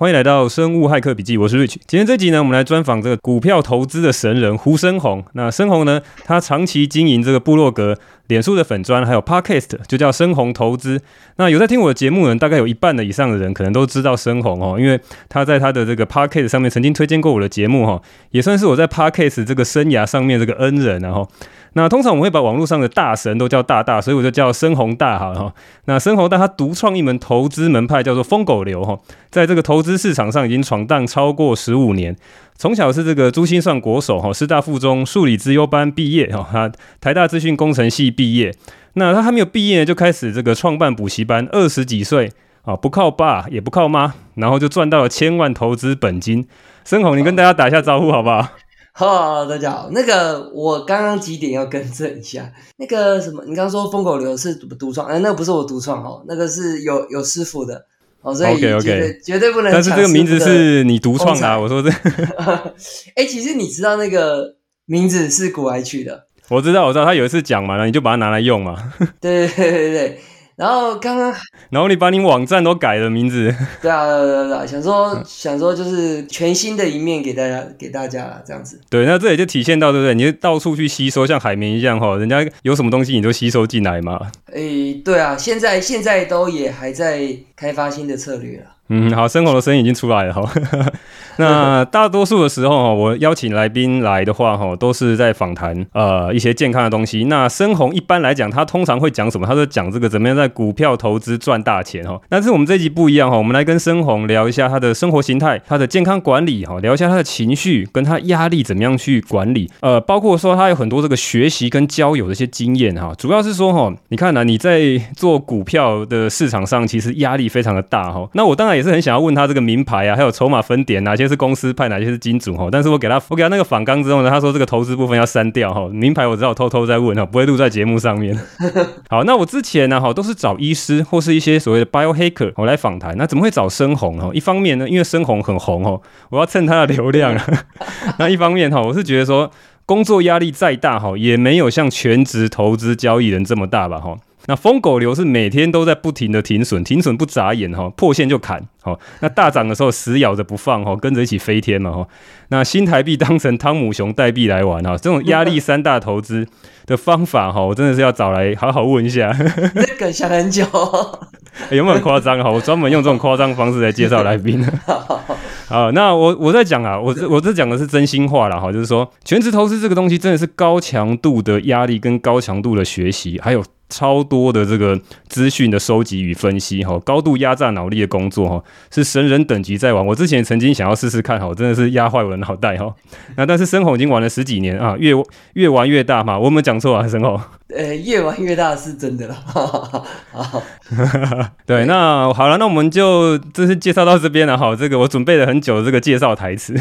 欢迎来到生物骇客笔记，我是 Rich。今天这集呢，我们来专访这个股票投资的神人胡生宏。那生宏呢，他长期经营这个部落格、脸书的粉砖，还有 Podcast，就叫生宏投资。那有在听我的节目人，大概有一半的以上的人可能都知道生宏哦，因为他在他的这个 Podcast 上面曾经推荐过我的节目哈，也算是我在 Podcast 这个生涯上面这个恩人然后。那通常我们会把网络上的大神都叫大大，所以我就叫深宏大好了哈。那深宏大他独创一门投资门派，叫做疯狗流哈，在这个投资市场上已经闯荡超过十五年。从小是这个珠心算国手哈，师大附中数理资优班毕业哈，他台大资讯工程系毕业。那他还没有毕业就开始这个创办补习班，二十几岁啊，不靠爸也不靠妈，然后就赚到了千万投资本金。深宏，你跟大家打一下招呼好不好？好，大家好。那个，我刚刚几点要更正一下。那个什么，你刚刚说疯狗流是独创，哎，那个不是我独创哦，那个是有有师傅的哦，所以绝对绝对不能。但是这个名字是你独创的，我说这。哎，其实你知道那个名字是古埃取的。我知道，我知道，他有一次讲嘛，然后你就把它拿来用嘛。对对对对对。然后刚刚，然后你把你网站都改了名字，对啊，对啊，对啊，想说想说就是全新的一面给大家给大家这样子。对，那这也就体现到对不对？你就到处去吸收，像海绵一样哈，人家有什么东西你都吸收进来嘛。诶，对啊，现在现在都也还在开发新的策略了。嗯，好，生活的声音已经出来了哈。那大多数的时候，我邀请来宾来的话哈，都是在访谈呃一些健康的东西。那深红一般来讲，他通常会讲什么？他说讲这个怎么样在股票投资赚大钱哈。但是我们这一集不一样哈，我们来跟深红聊一下他的生活形态、他的健康管理哈，聊一下他的情绪跟他压力怎么样去管理。呃，包括说他有很多这个学习跟交友的一些经验哈。主要是说哈，你看呢，你在做股票的市场上，其实压力非常的大哈。那我当然也是很想要问他这个名牌啊，还有筹码分点啊些是公司派，哪些是金主哈。但是我给他我给他那个反纲之后呢，他说这个投资部分要删掉哈。名牌我知道偷偷在问哈，不会录在节目上面。好，那我之前呢哈都是找医师或是一些所谓的 bio hacker 我来访谈。那怎么会找深红哈？一方面呢，因为深红很红哦，我要蹭他的流量。那一方面哈，我是觉得说工作压力再大哈，也没有像全职投资交易人这么大吧哈。那疯狗流是每天都在不停的停损，停损不眨眼哈，破线就砍，好，那大涨的时候死咬着不放哈，跟着一起飞天嘛哈。那新台币当成汤姆熊代币来玩哈，这种压力山大投资的方法哈，我真的是要找来好好问一下。这个想很久，有没有夸张哈？我专门用这种夸张方式来介绍来宾。好，那我我在讲啊，我这我这讲的是真心话了哈，就是说全职投资这个东西真的是高强度的压力跟高强度的学习，还有。超多的这个资讯的收集与分析，哈，高度压榨脑力的工作，哈，是神人等级在玩。我之前曾经想要试试看，哈，真的是压坏我的脑袋，哈。那但是深红已经玩了十几年啊，越越玩越大嘛。我有没有讲错啊，深红？呃，越玩越大是真的了。对，那好了，那我们就这是介绍到这边了，哈。这个我准备了很久的这个介绍台词。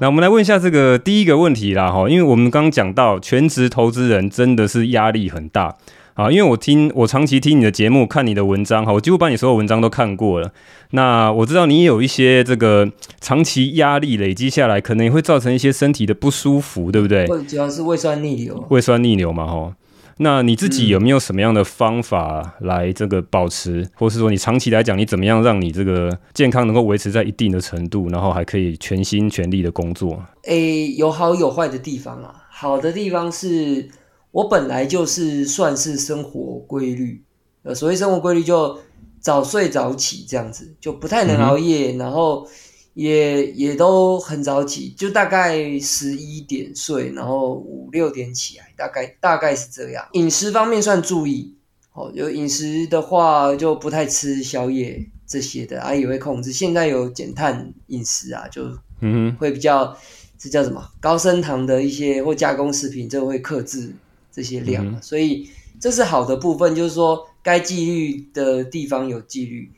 那我们来问一下这个第一个问题啦，哈，因为我们刚刚讲到全职投资人真的是压力很大。啊，因为我听我长期听你的节目，看你的文章哈，我几乎把你所有文章都看过了。那我知道你有一些这个长期压力累积下来，可能也会造成一些身体的不舒服，对不对？主要是胃酸逆流。胃酸逆流嘛，哈。那你自己有没有什么样的方法来这个保持，或是说你长期来讲，你怎么样让你这个健康能够维持在一定的程度，然后还可以全心全力的工作？诶，有好有坏的地方啊。好的地方是。我本来就是算是生活规律，呃，所谓生活规律就早睡早起这样子，就不太能熬夜，然后也也都很早起，就大概十一点睡，然后五六点起来，大概大概是这样。饮食方面算注意，哦，有饮食的话就不太吃宵夜这些的，啊也会控制。现在有减碳饮食啊，就嗯会比较这叫什么高升糖的一些或加工食品，这会克制。这些量，所以这是好的部分，就是说该纪律的地方有纪律。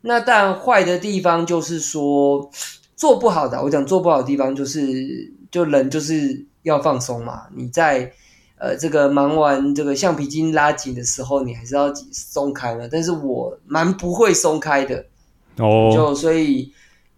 那但坏的地方就是说做不好的，我讲做不好的地方就是就人就是要放松嘛。你在呃这个忙完这个橡皮筋拉紧的时候，你还是要松开了。但是我蛮不会松开的哦，就所以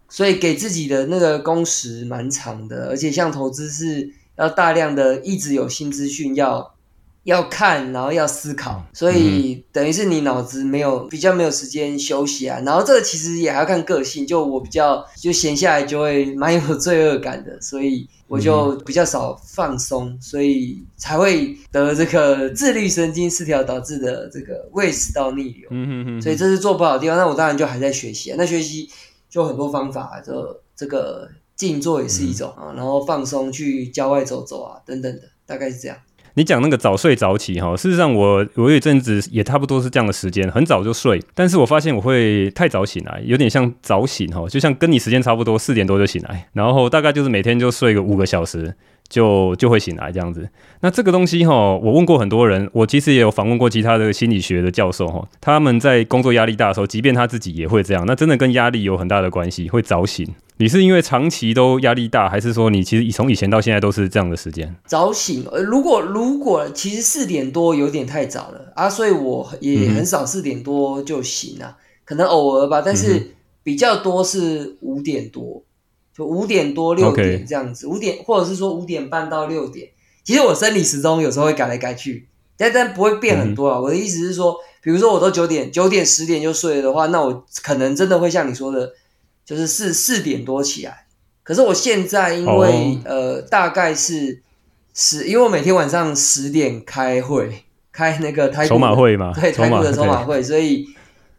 所以给自己的那个工时蛮长的，而且像投资是要大量的一直有新资讯要。要看，然后要思考，所以等于是你脑子没有比较没有时间休息啊。然后这个其实也还要看个性，就我比较就闲下来就会蛮有罪恶感的，所以我就比较少放松，所以才会得这个自律神经失调导致的这个胃食道逆流。嗯哼哼，所以这是做不好的地方。那我当然就还在学习啊。那学习就很多方法，就这个静坐也是一种啊，然后放松去郊外走走啊，等等的，大概是这样。你讲那个早睡早起哈，事实上我我有一阵子也差不多是这样的时间，很早就睡，但是我发现我会太早醒来，有点像早醒哈，就像跟你时间差不多，四点多就醒来，然后大概就是每天就睡个五个小时。就就会醒来这样子。那这个东西哈，我问过很多人，我其实也有访问过其他的心理学的教授哈，他们在工作压力大的时候，即便他自己也会这样。那真的跟压力有很大的关系，会早醒。你是因为长期都压力大，还是说你其实从以前到现在都是这样的时间？早醒，呃，如果如果其实四点多有点太早了啊，所以我也很少四点多就醒啊，可能偶尔吧，但是比较多是五点多。就五点多六点这样子，五点或者是说五点半到六点，其实我生理时钟有时候会改来改去，但但不会变很多啊。我的意思是说，比如说我都九点九点十点就睡了的话，那我可能真的会像你说的，就是四四点多起来。可是我现在因为呃大概是十，因为我每天晚上十点开会，开那个台筹码会嘛，对，台股的筹码会，所以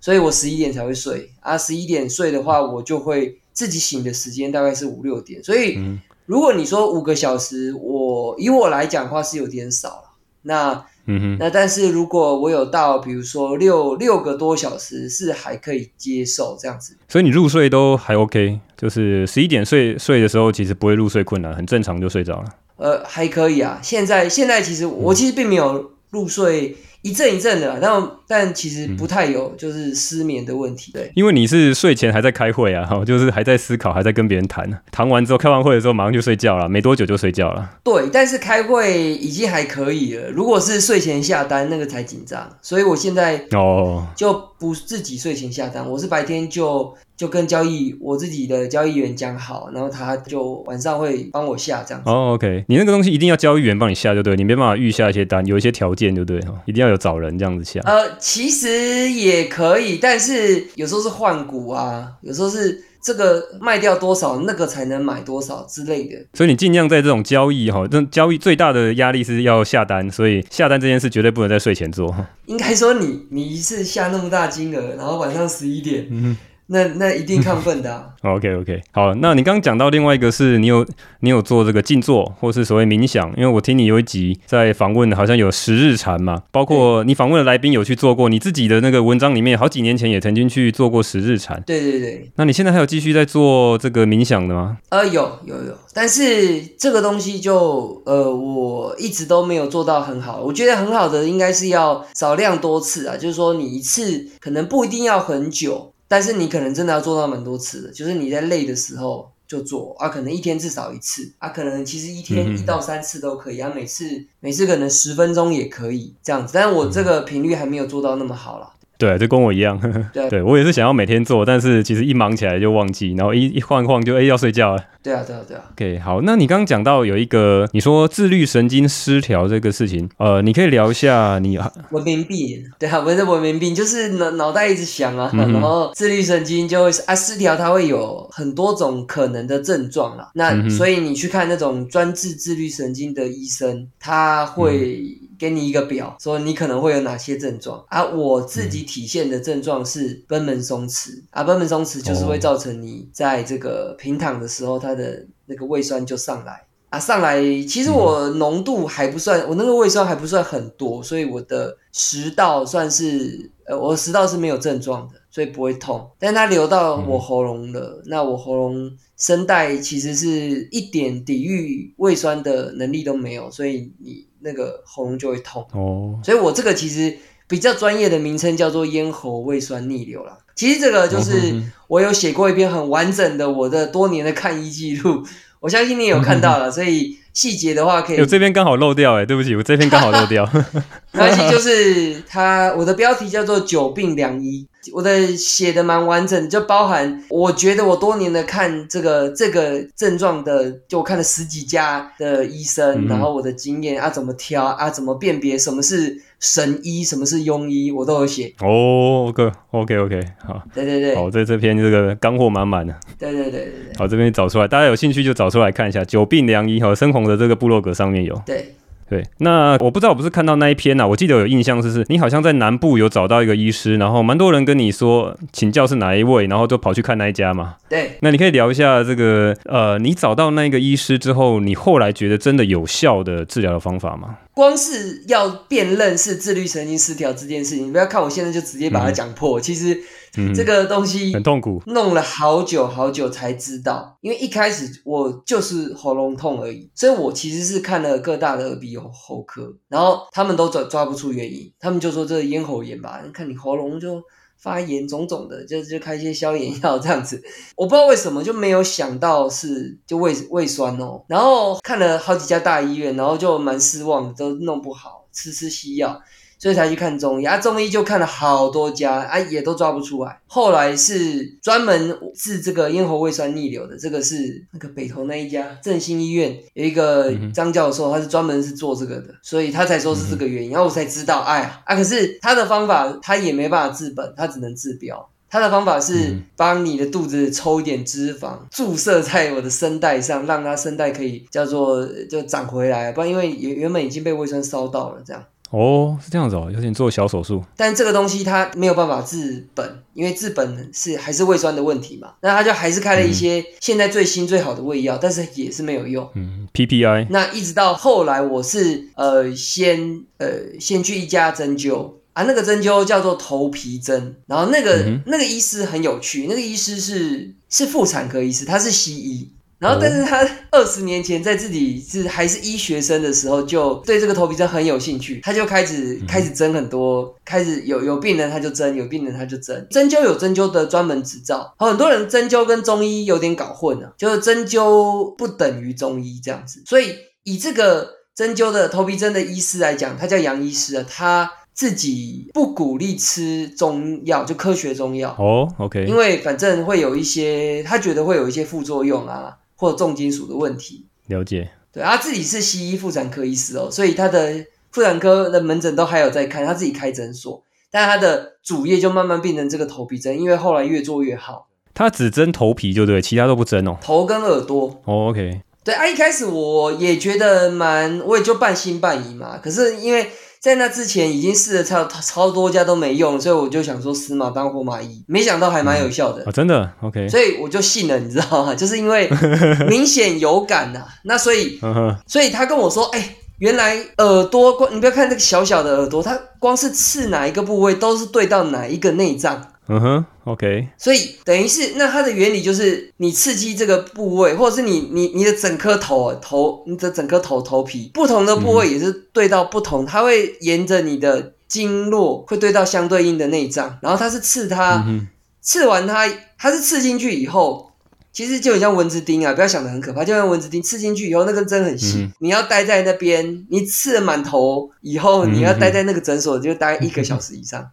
所以我十一点才会睡啊。十一点睡的话，我就会。自己醒的时间大概是五六点，所以如果你说五个小时，我以我来讲的话是有点少了。那嗯那但是如果我有到，比如说六六个多小时，是还可以接受这样子。所以你入睡都还 OK，就是十一点睡睡的时候，其实不会入睡困难，很正常就睡着了。呃，还可以啊。现在现在其实我其实并没有入睡。一阵一阵的，但但其实不太有，就是失眠的问题。对，因为你是睡前还在开会啊，哈，就是还在思考，还在跟别人谈。谈完之后，开完会的时候马上就睡觉了，没多久就睡觉了。对，但是开会已经还可以了。如果是睡前下单，那个才紧张。所以我现在哦，就不自己睡前下单，我是白天就。就跟交易我自己的交易员讲好，然后他就晚上会帮我下这样子。哦，OK，你那个东西一定要交易员帮你下就对，你没办法预下一些单，有一些条件就对哈，一定要有找人这样子下。呃，其实也可以，但是有时候是换股啊，有时候是这个卖掉多少，那个才能买多少之类的。所以你尽量在这种交易哈，这交易最大的压力是要下单，所以下单这件事绝对不能在睡前做。应该说你你一次下那么大金额，然后晚上十一点。那那一定亢奋的。OK OK，好，那你刚刚讲到另外一个是你有你有做这个静坐或是所谓冥想，因为我听你有一集在访问，好像有十日禅嘛，包括你访问的来宾有去做过，你自己的那个文章里面好几年前也曾经去做过十日禅。对对对。那你现在还有继续在做这个冥想的吗？呃，有有有，但是这个东西就呃我一直都没有做到很好。我觉得很好的应该是要少量多次啊，就是说你一次可能不一定要很久。但是你可能真的要做到蛮多次的，就是你在累的时候就做啊，可能一天至少一次啊，可能其实一天一到三次都可以啊，每次每次可能十分钟也可以这样子，但是我这个频率还没有做到那么好了。对，就跟我一样。对，对我也是想要每天做，但是其实一忙起来就忘记，然后一一晃晃就哎要睡觉了。对啊，对啊，对啊。OK，好，那你刚刚讲到有一个你说自律神经失调这个事情，呃，你可以聊一下你 文明病。对啊，不是文明病，就是脑脑袋一直想啊，然后自律神经就会啊失调，它会有很多种可能的症状啦。那所以你去看那种专治自律神经的医生，他会。给你一个表，说你可能会有哪些症状啊？我自己体现的症状是贲门松弛啊，贲门松弛就是会造成你在这个平躺的时候，它的那个胃酸就上来啊，上来。其实我浓度还不算，我那个胃酸还不算很多，所以我的食道算是呃，我食道是没有症状的，所以不会痛。但它流到我喉咙了，那我喉咙声带其实是一点抵御胃酸的能力都没有，所以你。那个喉咙就会痛哦，所以我这个其实比较专业的名称叫做咽喉胃酸逆流了。其实这个就是我有写过一篇很完整的我的多年的看医记录，我相信你有看到了，所以细节的话可以。我这边刚好漏掉哎，对不起，我这边刚好漏掉。没关系，就是它我的标题叫做久病良医，我的写的蛮完整的，就包含我觉得我多年的看这个这个症状的，就我看了十几家的医生，嗯然后我的经验啊怎么挑啊怎么辨别什么是神医，什么是庸医，我都有写。哦，OK OK OK，好，对对对，好，在这篇这个干货满满的，对对对对对好，这边找出来，大家有兴趣就找出来看一下，久病良医和，深红的这个部落格上面有。对。对，那我不知道，我不是看到那一篇呐、啊，我记得有印象是是，你好像在南部有找到一个医师，然后蛮多人跟你说请教是哪一位，然后就跑去看那一家嘛。对，那你可以聊一下这个，呃，你找到那个医师之后，你后来觉得真的有效的治疗的方法吗？光是要辨认是自律神经失调这件事情，你不要看我现在就直接把它讲破，其实嗯，这个东西很痛苦。弄了好久好久才知道，因为一开始我就是喉咙痛而已，所以我其实是看了各大的耳鼻喉科，然后他们都抓抓不出原因，他们就说这是咽喉炎吧，看你喉咙就发炎肿肿的，就就开一些消炎药这样子，我不知道为什么就没有想到是就胃胃酸哦，然后看了好几家大医院，然后就蛮失望，都弄不好，吃吃西药。所以才去看中医啊，中医就看了好多家啊，也都抓不出来。后来是专门治这个咽喉胃酸逆流的，这个是那个北投那一家振兴医院有一个张教授，他是专门是做这个的，所以他才说是这个原因。然后我才知道，哎呀啊，可是他的方法他也没办法治本，他只能治标。他的方法是帮你的肚子抽一点脂肪，注射在我的声带上，让它声带可以叫做就长回来，不然因为原原本已经被胃酸烧到了这样。哦，是这样子哦，有点做小手术。但这个东西它没有办法治本，因为治本是还是胃酸的问题嘛。那他就还是开了一些现在最新最好的胃药，但是也是没有用。嗯，PPI。那一直到后来，我是呃先呃先去一家针灸啊，那个针灸叫做头皮针，然后那个、嗯那个医师很有趣，那个医师是是妇产科医师，他是西医。然后，但是他二十年前在自己是还是医学生的时候，就对这个头皮针很有兴趣，他就开始开始针很多，开始有有病人他就针，有病人他就针。针灸有针灸的专门执照，很多人针灸跟中医有点搞混了、就是针灸不等于中医这样子。所以以这个针灸的头皮针的医师来讲，他叫杨医师啊，他自己不鼓励吃中药，就科学中药。哦，OK，因为反正会有一些，他觉得会有一些副作用啊，或者重金属的问题。了解。对，他自己是西医妇产科医师哦，所以他的妇产科的门诊都还有在看，他自己开诊所，但他的主业就慢慢变成这个头皮针，因为后来越做越好，他只针头皮就对，其他都不针哦。头跟耳朵。哦，OK，对啊，一开始我也觉得蛮，我也就半信半疑嘛。可是因为在那之前已经试了超超多家都没用，所以我就想说死马当活马医，没想到还蛮有效的。啊，真的，OK，所以我就信了，你知道吗？就是因为 明显有感呐、那所以，所以他跟我说，哎、原来耳朵光，你不要看这个小小的耳朵，它光是刺哪一个部位，都是对到哪一个内脏。嗯哼，OK，所以等于是，那它的原理就是，你刺激这个部位，或者是你你你的整颗头头，你的整颗头头皮，不同的部位也是对到不同，它会沿着你的经络，会对到相对应的内脏，然后它是刺它，嗯，刺完它，它是刺进去以后，其实就很像蚊子叮啊，不要想的很可怕，就像蚊子叮，刺进去以后那根针很细，嗯你要待在那边，你刺了满头以后，嗯你要待在那个诊所就待一个小时以上，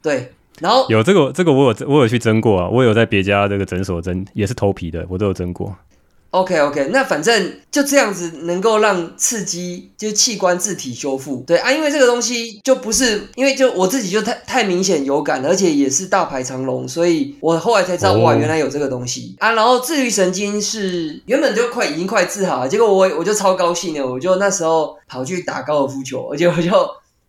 对，然后有这个这个我有我有去蒸过啊，我有在别家这个诊所蒸，也是头皮的，我都有蒸过。OK OK，那反正就这样子能够让刺激就是器官自体修复，对啊，因为这个东西就不是因为就我自己就太太明显有感了，而且也是大排长龙，所以我后来才知道、哦哇，原来有这个东西啊。然后自律神经是原本就快已经快治好了，结果我我就超高兴的，我就那时候跑去打高尔夫球，而且我就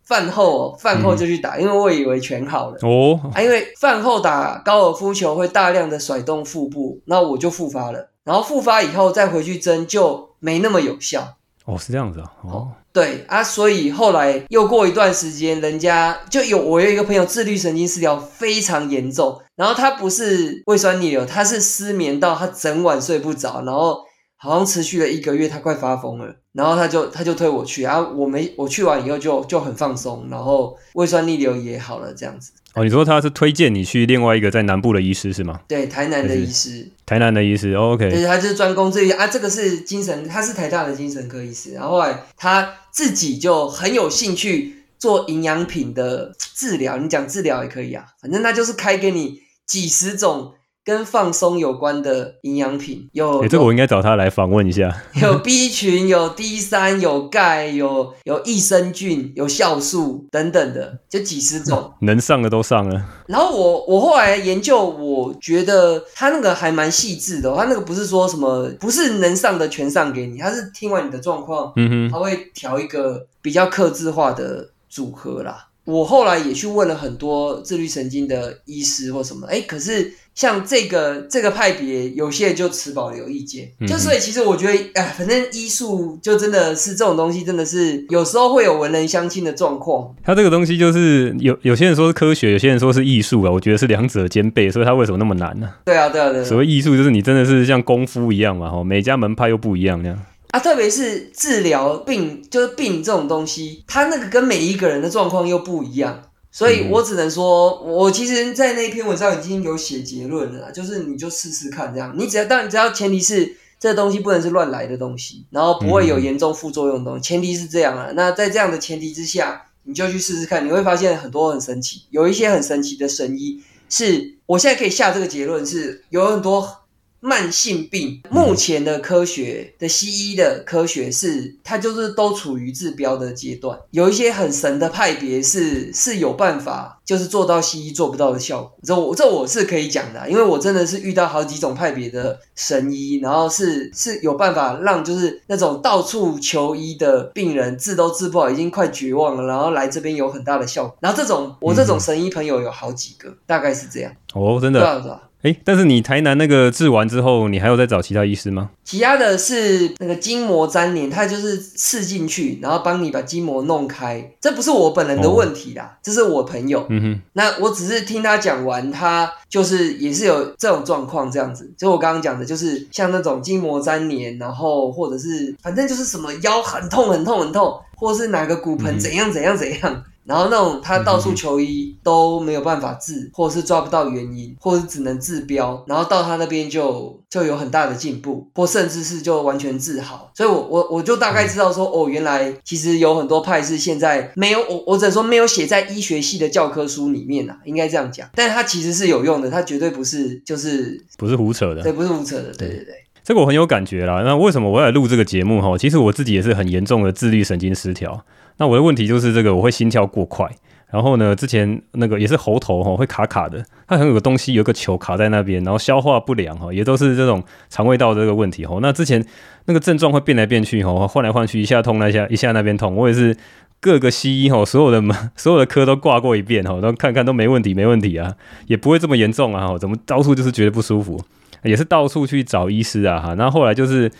饭后哦饭后就去打，因为我以为全好了。哦，啊，因为饭后打高尔夫球会大量的甩动腹部，那我就复发了。然后复发以后再回去针就没那么有效。哦，是这样子啊，哦，对啊，所以后来又过一段时间，人家就有我有一个朋友自律神经失调非常严重，然后他不是胃酸逆流，他是失眠到他整晚睡不着，然后好像持续了一个月，他快发疯了，然后他就他就推我去啊，我没我去完以后就就很放松，然后胃酸逆流也好了，这样子。哦，你说他是推荐你去另外一个在南部的医师是吗？对，台南的医师。台南的医师、哦、，OK，对，他就是专攻这一啊，这个是精神，他是台大的精神科医师，然后后来他自己就很有兴趣做营养品的治疗，你讲治疗也可以啊，反正他就是开给你几十种。跟放松有关的营养品有，这个我应该找他来访问一下。有 B 群，有 D 三，有钙，有有益生菌，有酵素等等的，就几十种，能上的都上了。然后我我后来研究，我觉得他那个还蛮细致的，他那个不是说什么不是能上的全上给你，他是听完你的状况，嗯哼，他会调一个比较克制化的组合啦。我后来也去问了很多自律神经的医师或什么，哎，可是。像这个这个派别，有些人就持保留意见，就所以其实我觉得，哎，反正医术就真的是这种东西，真的是有时候会有文人相亲的状况。他这个东西就是有有些人说是科学，有些人说是艺术啊，我觉得是两者兼备，所以他为什么那么难呢？对啊，对啊，对。所谓艺术就是你真的是像功夫一样嘛，哈，每家门派又不一样那样。啊，特别是治疗病，就是病这种东西，它那个跟每一个人的状况又不一样。所以我只能说，我其实，在那篇文章已经有写结论了，就是你就试试看这样。你只要，当然只要前提是这东西不能是乱来的东西，然后不会有严重副作用的东西，前提是这样啊。那在这样的前提之下，你就去试试看，你会发现很多很神奇，有一些很神奇的神医，是我现在可以下这个结论，是有很多。慢性病，目前的科学的西医的科学是，它就是都处于治标的阶段。有一些很神的派别是是有办法，就是做到西医做不到的效果。这我这我是可以讲的，因为我真的是遇到好几种派别的神医，然后是是有办法让就是那种到处求医的病人治都治不好，已经快绝望了，然后来这边有很大的效果。然后这种我这种神医朋友有好几个，大概是这样。哦，真的。对啊。哎，但是你台南那个治完之后，你还有再找其他医师吗？其他的是那个筋膜粘连，它就是刺进去，然后帮你把筋膜弄开。这不是我本人的问题啦，这是我朋友。嗯哼，那我只是听他讲完，他就是也是有这种状况这样子。就我刚刚讲的，就是像那种筋膜粘连，然后或者是反正就是什么腰很痛很痛很痛，或是哪个骨盆怎样怎样怎样。然后那种他到处求医都没有办法治，或者是抓不到原因，或者只能治标，然后到他那边就就有很大的进步，或甚至是就完全治好。所以，我我我就大概知道说，哦，原来其实有很多派是现在没有我我只能说没有写在医学系的教科书里面啊，应该这样讲。但是它其实是有用的，它绝对不是就是不是胡扯的，对，不是胡扯的，对对对。这个我很有感觉啦。那为什么我要录这个节目哈？其实我自己也是很严重的自律神经失调。那我的问题就是这个，我会心跳过快，然后呢，之前那个也是喉头哈会卡卡的，它很有个东西，有个球卡在那边，然后消化不良哈，也都是这种肠胃道这个问题哈。那之前那个症状会变来变去哈，换来换去，一下痛那下，一下那边痛，我也是各个西医哈，所有的 所有的科都挂过一遍哈，都看看都没问题，没问题啊，也不会这么严重啊，怎么到处就是觉得不舒服，也是到处去找医师啊哈，那后来就是。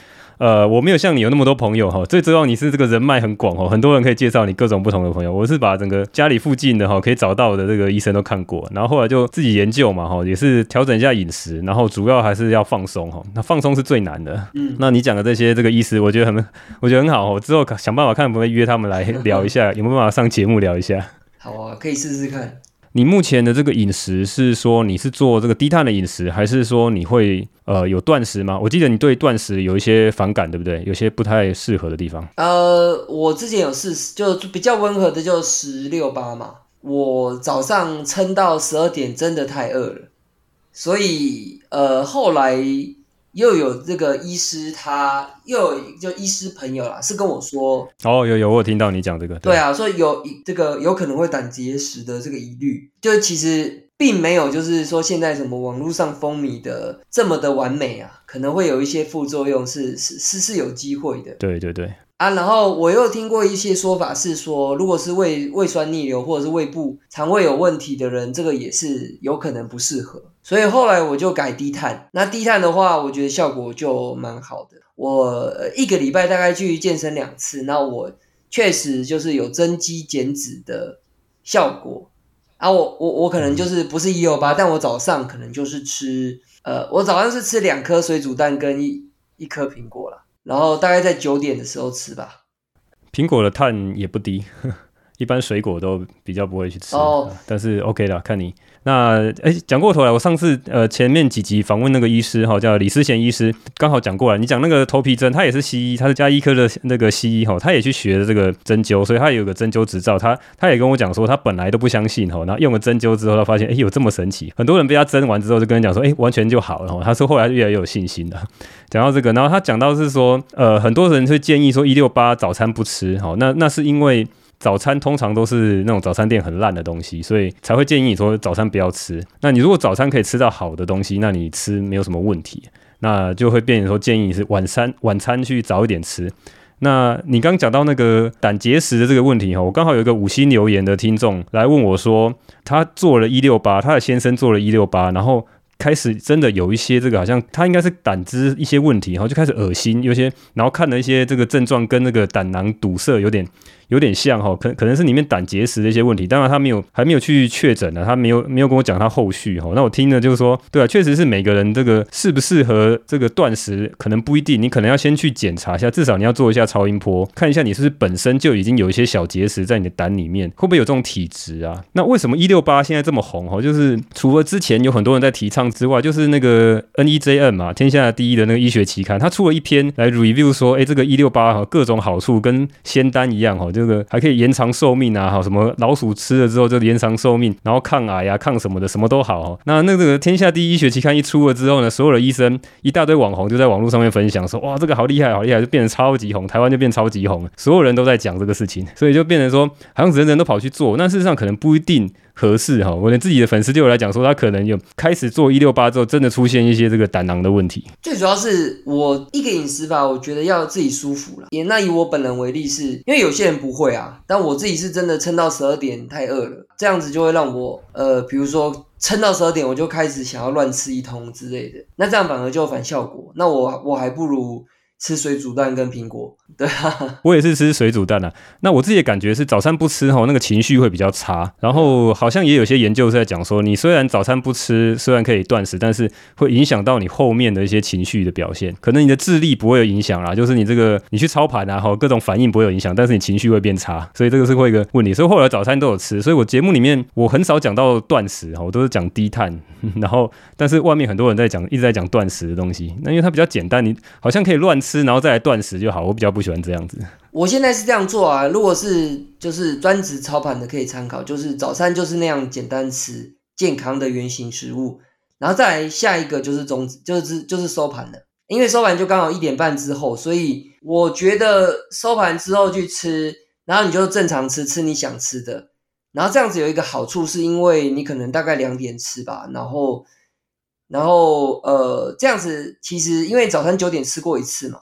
呃，我没有像你有那么多朋友哈，最重要你是这个人脉很广哦，很多人可以介绍你各种不同的朋友。我是把整个家里附近的哈可以找到的这个医生都看过，然后后来就自己研究嘛哈，也是调整一下饮食，然后主要还是要放松哈。那放松是最难的。嗯，那你讲的这些这个医师，我觉得很，我觉得很好哦。之后想办法看能不能约他们来聊一下，有没有办法上节目聊一下？好啊，可以试试看。你目前的这个饮食是说你是做这个低碳的饮食，还是说你会呃有断食吗？我记得你对断食有一些反感，对不对？有些不太适合的地方。呃，我之前有试，就比较温和的，就十六八嘛。我早上撑到十二点，真的太饿了，所以呃后来。又有这个医师，他又有就医师朋友啦，是跟我说哦，有有我有听到你讲这个，对啊，所以有这个有可能会胆结石的这个疑虑，就其实并没有，就是说现在什么网络上风靡的这么的完美啊，可能会有一些副作用，是是是是有机会的，对对对。啊，然后我又听过一些说法是说，如果是胃胃酸逆流或者是胃部肠胃有问题的人，这个也是有可能不适合。所以后来我就改低碳。那低碳的话，我觉得效果就蛮好的。我一个礼拜大概去健身两次，那我确实就是有增肌减脂的效果。啊，我我我可能就是不是一六八，但我早上可能就是吃，呃，我早上是吃两颗水煮蛋跟一一颗苹果啦。然后大概在九点的时候吃吧。苹果的碳也不低，一般水果都比较不会去吃。哦但是 OK 的，看你。那哎，讲过头来，我上次呃前面几集访问那个医师哈，叫李思贤医师，刚好讲过来。你讲那个头皮针，他也是西医，他是加医科的那个西医哈，他也去学了这个针灸，所以他有个针灸执照。他他也跟我讲说，他本来都不相信哈，然后用了针灸之后，他发现哎有这么神奇。很多人被他针完之后，就跟他讲说，哎完全就好了哈。他说后来越来越有信心了。讲到这个，然后他讲到是说，呃，很多人会建议说一六八早餐不吃，好，那那是因为早餐通常都是那种早餐店很烂的东西，所以才会建议你说早餐不要吃。那你如果早餐可以吃到好的东西，那你吃没有什么问题，那就会变成说建议你是晚餐晚餐去早一点吃。那你刚讲到那个胆结石的这个问题哈，我刚好有一个五星留言的听众来问我说，他做了一六八，他的先生做了一六八，然后开始真的有一些这个好像他应该是胆汁一些问题，然后就开始恶心，有些然后看了一些这个症状跟那个胆囊堵塞有点有点像哈，可可能是里面胆结石的一些问题，当然他没有还没有去确诊呢，他没有没有跟我讲他后续哈，那我听了就是说，对啊，确实是每个人这个适不适合这个断食可能不一定，你可能要先去检查一下，至少你要做一下超音波，看一下你是不是本身就已经有一些小结石在你的胆里面，会不会有这种体质啊？那为什么一六八现在这么红哈？就是除了之前有很多人在提倡之外，就是那个 NEJM 嘛，天下第一的那个医学期刊，他出了一篇来 review 说，哎，这个一六八哈各种好处跟仙丹一样哈，这个还可以延长寿命啊，哈，什么老鼠吃了之后就延长寿命，然后抗癌呀、抗什么的，什么都好。那那个天下第一学期刊一出了之后呢，所有的医生一大堆网红就在网络上面分享说，哇，这个好厉害，好厉害，就变成超级红，台湾就变超级红了，所有人都在讲这个事情，所以就变成说，好像人人都跑去做，那事实上可能不一定。合适哈，我连自己的粉丝对我来讲说，他可能有开始做一六八之后，真的出现一些这个胆囊的问题。最主要是我一个饮食法，我觉得要自己舒服了。也那以我本人为例是，因为有些人不会啊，但我自己是真的撑到十二点太饿了，这样子就会让我呃，比如说撑到十二点我就开始想要乱吃一通之类的，那这样反而就反效果。那我我还不如吃水煮蛋跟苹果。对啊，我也是吃水煮蛋啊。那我自己的感觉是，早餐不吃哈，那个情绪会比较差。然后好像也有些研究是在讲说，你虽然早餐不吃，虽然可以断食，但是会影响到你后面的一些情绪的表现。可能你的智力不会有影响啦，就是你这个你去操盘啊，哈，各种反应不会有影响，但是你情绪会变差。所以这个是会一个问题。所以后来早餐都有吃。所以我节目里面我很少讲到断食哈，我都是讲低碳。然后但是外面很多人在讲，一直在讲断食的东西。那因为它比较简单，你好像可以乱吃，吃然后再来断食就好。我比较不喜欢这样子。我现在是这样做啊，如果是就是专职操盘的可以参考，就是早餐就是那样简单吃健康的原型食物，然后再来下一个就是中就是就是收盘的，因为收盘就刚好一点半之后，所以我觉得收盘之后去吃，然后你就正常吃，吃你想吃的，然后这样子有一个好处，是因为你可能大概两点吃吧，然后然后呃这样子其实因为早餐九点吃过一次嘛。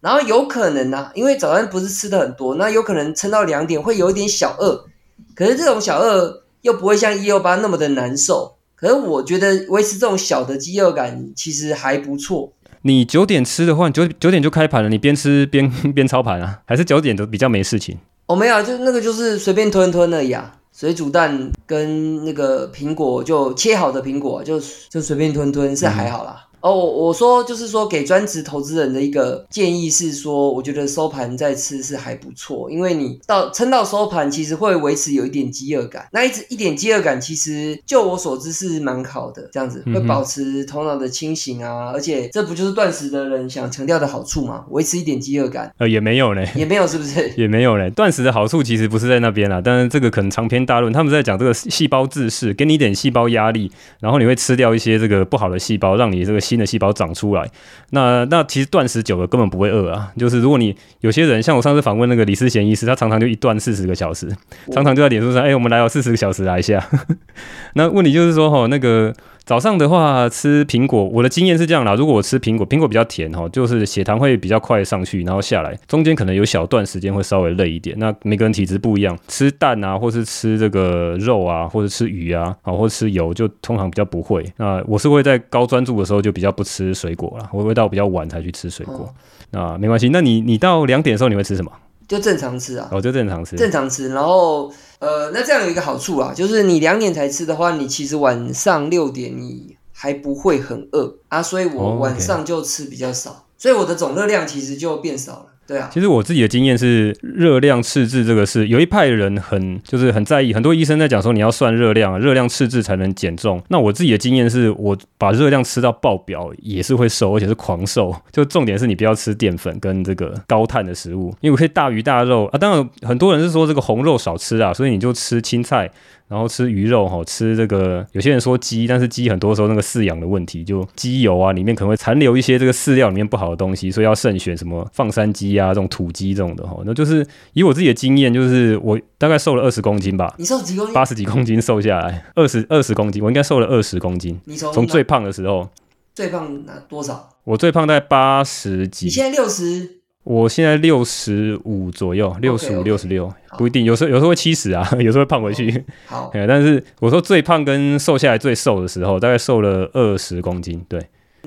然后有可能呢、啊，因为早餐不是吃的很多，那有可能撑到两点会有一点小饿，可是这种小饿又不会像一六八那么的难受。可是我觉得维持这种小的饥饿感其实还不错。你九点吃的话，九九点就开盘了，你边吃边 边操盘啊？还是九点都比较没事情？哦，没有，就那个就是随便吞吞而已啊。水煮蛋跟那个苹果就切好的苹果，就就随便吞吞是还好啦。哦，我说就是说给专职投资人的一个建议是说，我觉得收盘再吃是还不错，因为你到撑到收盘，其实会维持有一点饥饿感。那一直一点饥饿感，其实就我所知是蛮好的，这样子会保持头脑的清醒啊。而且这不就是断食的人想强调的好处吗？维持一点饥饿感。呃，也没有嘞，也没有，是不是？也没有嘞。断食的好处其实不是在那边啦，但是这个可能长篇大论，他们在讲这个细胞自噬，给你一点细胞压力，然后你会吃掉一些这个不好的细胞，让你这个新的细胞长出来。那那其实断食久了根本不会饿啊，就是如果你有些人像我上次访问那个李思贤医师，他常常就一断四十个小时，常常就在脸书上，哎、我们来了四十个小时来一下。那问题就是说，哈，那个早上的话吃苹果，我的经验是这样啦，如果我吃苹果，苹果比较甜哈，就是血糖会比较快上去，然后下来，中间可能有小段时间会稍微累一点。那每个人体质不一样，吃蛋啊，或是吃这个肉啊，或者吃鱼啊，啊，或者吃油，就通常比较不会。那我是会在高专注的时候就比较不吃水果啦，我会到比较晚才去吃水果。那没关系，那你你到两点的时候你会吃什么？就正常吃啊，哦，就正常吃。正常吃。然后呃，那这样有一个好处啊，就是你两点才吃的话，你其实晚上六点你还不会很饿啊，所以我晚上就吃比较少，所以我的总热量其实就变少了。其实我自己的经验是，热量赤字这个是有一派人很就是很在意，很多医生在讲说你要算热量，热量赤字才能减重。那我自己的经验是我把热量吃到爆表也是会瘦，而且是狂瘦。就重点是你不要吃淀粉跟这个高碳的食物，因为可以大鱼大肉啊。当然很多人是说这个红肉少吃啊，所以你就吃青菜。然后吃鱼肉哈，吃这个有些人说鸡，但是鸡很多时候那个饲养的问题，就鸡油啊里面可能会残留一些这个饲料里面不好的东西，所以要慎选什么放山鸡啊这种土鸡这种的哈。那就是以我自己的经验，就是我大概瘦了二十公斤吧，你瘦几公斤？八十几公斤瘦下来，二十二十公斤，我应该瘦了二十公斤。你从从最胖的时候，最胖哪多少？我最胖在八十几，你现在六十。我现在六十五左右，六十五、六十六，不一定，有时候有时候会七十啊，有时候会胖回去。好，但是我说最胖跟瘦下来最瘦的时候，大概瘦了二十公斤。对，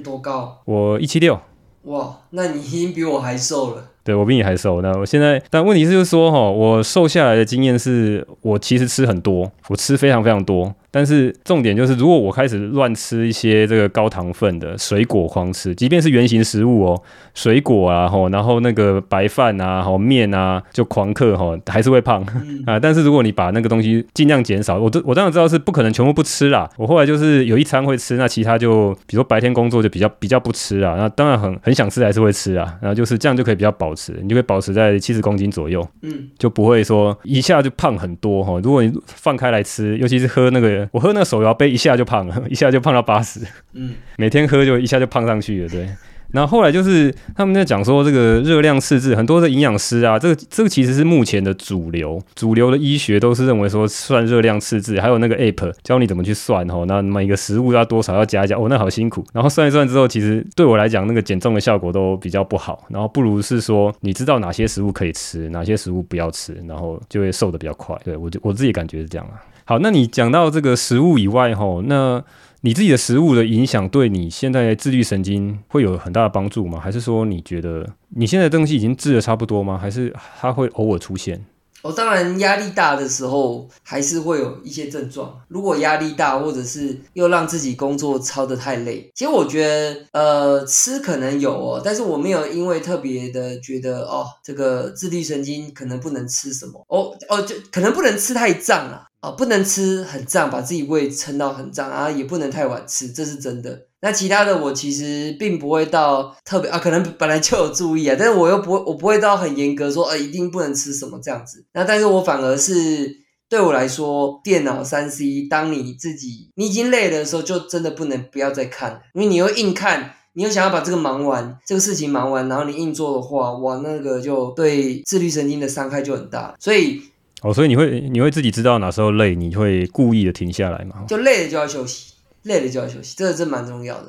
多高？我一七六。哇，那你已经比我还瘦了。对我比你还瘦，那我现在，但问题是就是说哈，我瘦下来的经验是我其实吃很多，我吃非常非常多。但是重点就是，如果我开始乱吃一些这个高糖分的水果，狂吃，即便是原形食物哦，水果啊，吼，然后那个白饭啊，吼面啊，就狂克吼，还是会胖 啊。但是如果你把那个东西尽量减少，我都我当然知道是不可能全部不吃啦。我后来就是有一餐会吃，那其他就比如说白天工作就比较比较不吃啊。那当然很很想吃还是会吃啊。然后就是这样就可以比较保持，你就可以保持在七十公斤左右，嗯，就不会说一下就胖很多哈。如果你放开来吃，尤其是喝那个。我喝那个手摇杯一下就胖了，一下就胖到八十。嗯，每天喝就一下就胖上去了，对。然后后来就是他们在讲说这个热量赤字，很多的营养师啊，这个这个其实是目前的主流，主流的医学都是认为说算热量赤字，还有那个 app 教你怎么去算哦，那每个食物要多少要加一加，哦，那好辛苦。然后算一算之后，其实对我来讲，那个减重的效果都比较不好。然后不如是说，你知道哪些食物可以吃，哪些食物不要吃，然后就会瘦的比较快。对我就我自己感觉是这样啊。好，那你讲到这个食物以外，吼，那你自己的食物的影响对你现在自律神经会有很大的帮助吗？还是说你觉得你现在的东西已经治的差不多吗？还是它会偶尔出现？我当然压力大的时候还是会有一些症状。如果压力大，或者是又让自己工作操得太累，其实我觉得，呃，吃可能有哦，但是我没有因为特别的觉得哦，这个自律神经可能不能吃什么哦哦，就可能不能吃太胀啊。啊，不能吃很胀，把自己胃撑到很胀啊，也不能太晚吃，这是真的。那其他的我其实并不会到特别啊，可能本来就有注意啊，但是我又不会我不会到很严格说，呃，一定不能吃什么这样子。那但是我反而是对我来说，电脑三 C，当你自己你已经累了的时候，就真的不能不要再看，因为你又硬看，你又想要把这个忙完，这个事情忙完，然后你硬做的话，哇，那个就对自律神经的伤害就很大，所以。哦，所以你会你会自己知道哪时候累，你会故意的停下来吗？就累了就要休息，累了就要休息，这个真蛮重要的。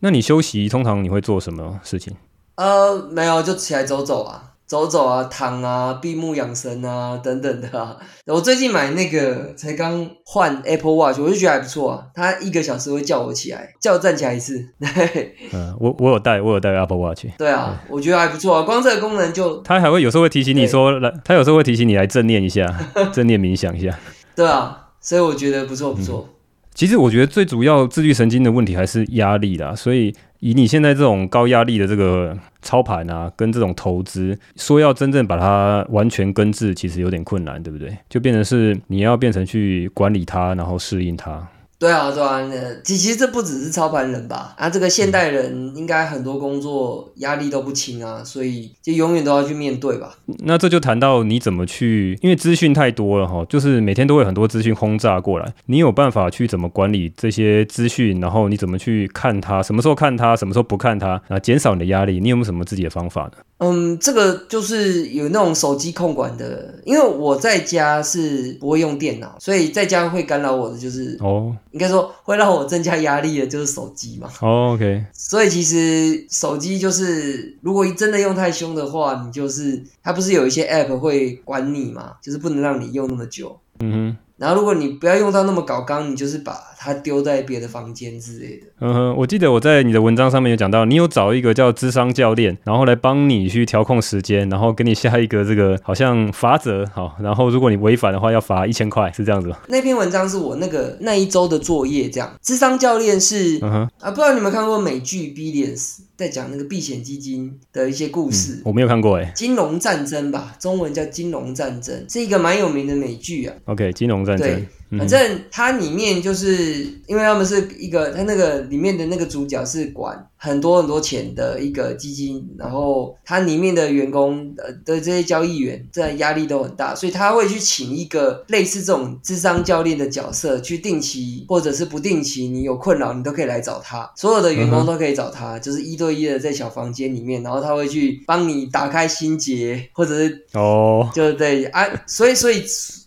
那你休息通常你会做什么事情？呃，没有，就起来走走啊。走走啊，躺啊，闭目养神啊，等等的啊。我最近买那个才刚换 Apple Watch，我就觉得还不错啊。它一个小时会叫我起来，叫我站起来一次。嗯，我我有带，我有带 Apple Watch。对啊，我觉得还不错啊。光这个功能就，它还会有时候会提醒你说来，它有时候会提醒你来正念一下，正念冥想一下。对啊，所以我觉得不错不错。其实我觉得最主要自律神经的问题还是压力啦，所以。以你现在这种高压力的这个操盘啊，跟这种投资，说要真正把它完全根治，其实有点困难，对不对？就变成是你要变成去管理它，然后适应它。对啊，对啊，其其实这不只是操盘人吧？啊，这个现代人应该很多工作压力都不轻啊，所以就永远都要去面对吧。那这就谈到你怎么去，因为资讯太多了哈，就是每天都会很多资讯轰炸过来，你有办法去怎么管理这些资讯？然后你怎么去看它？什么时候看它？什么时候不看它？啊，减少你的压力，你有没有什么自己的方法呢？嗯，这个就是有那种手机控管的，因为我在家是不会用电脑，所以在家会干扰我的就是哦，应该说会让我增加压力的就是手机嘛。哦，OK。所以其实手机就是如果真的用太凶的话，你就是它不是有一些 App 会管你嘛，就是不能让你用那么久。嗯哼。然后如果你不要用到那么搞刚，你就是把。它丢在别的房间之类的。嗯哼，我记得我在你的文章上面有讲到，你有找一个叫智商教练，然后来帮你去调控时间，然后给你下一个这个好像罚则，好，然后如果你违反的话要罚一千块，是这样子吗？那篇文章是我那个那一周的作业，这样。智商教练是、嗯哼，啊，不知道你有没有看过美剧《Billions》，在讲那个避险基金的一些故事。我没有看过哎。金融战争吧，中文叫金融战争，是一个蛮有名的美剧啊。OK，金融战争反正它里面就是因为他们是一个，它那个里面的那个主角是管很多很多钱的一个基金，然后它里面的员工呃的这些交易员，这样压力都很大，所以他会去请一个类似这种智商教练的角色，去定期或者是不定期，你有困扰你都可以来找他，所有的员工都可以找他，就是一对一的在小房间里面，然后他会去帮你打开心结，或者是哦，就是对啊，所以所以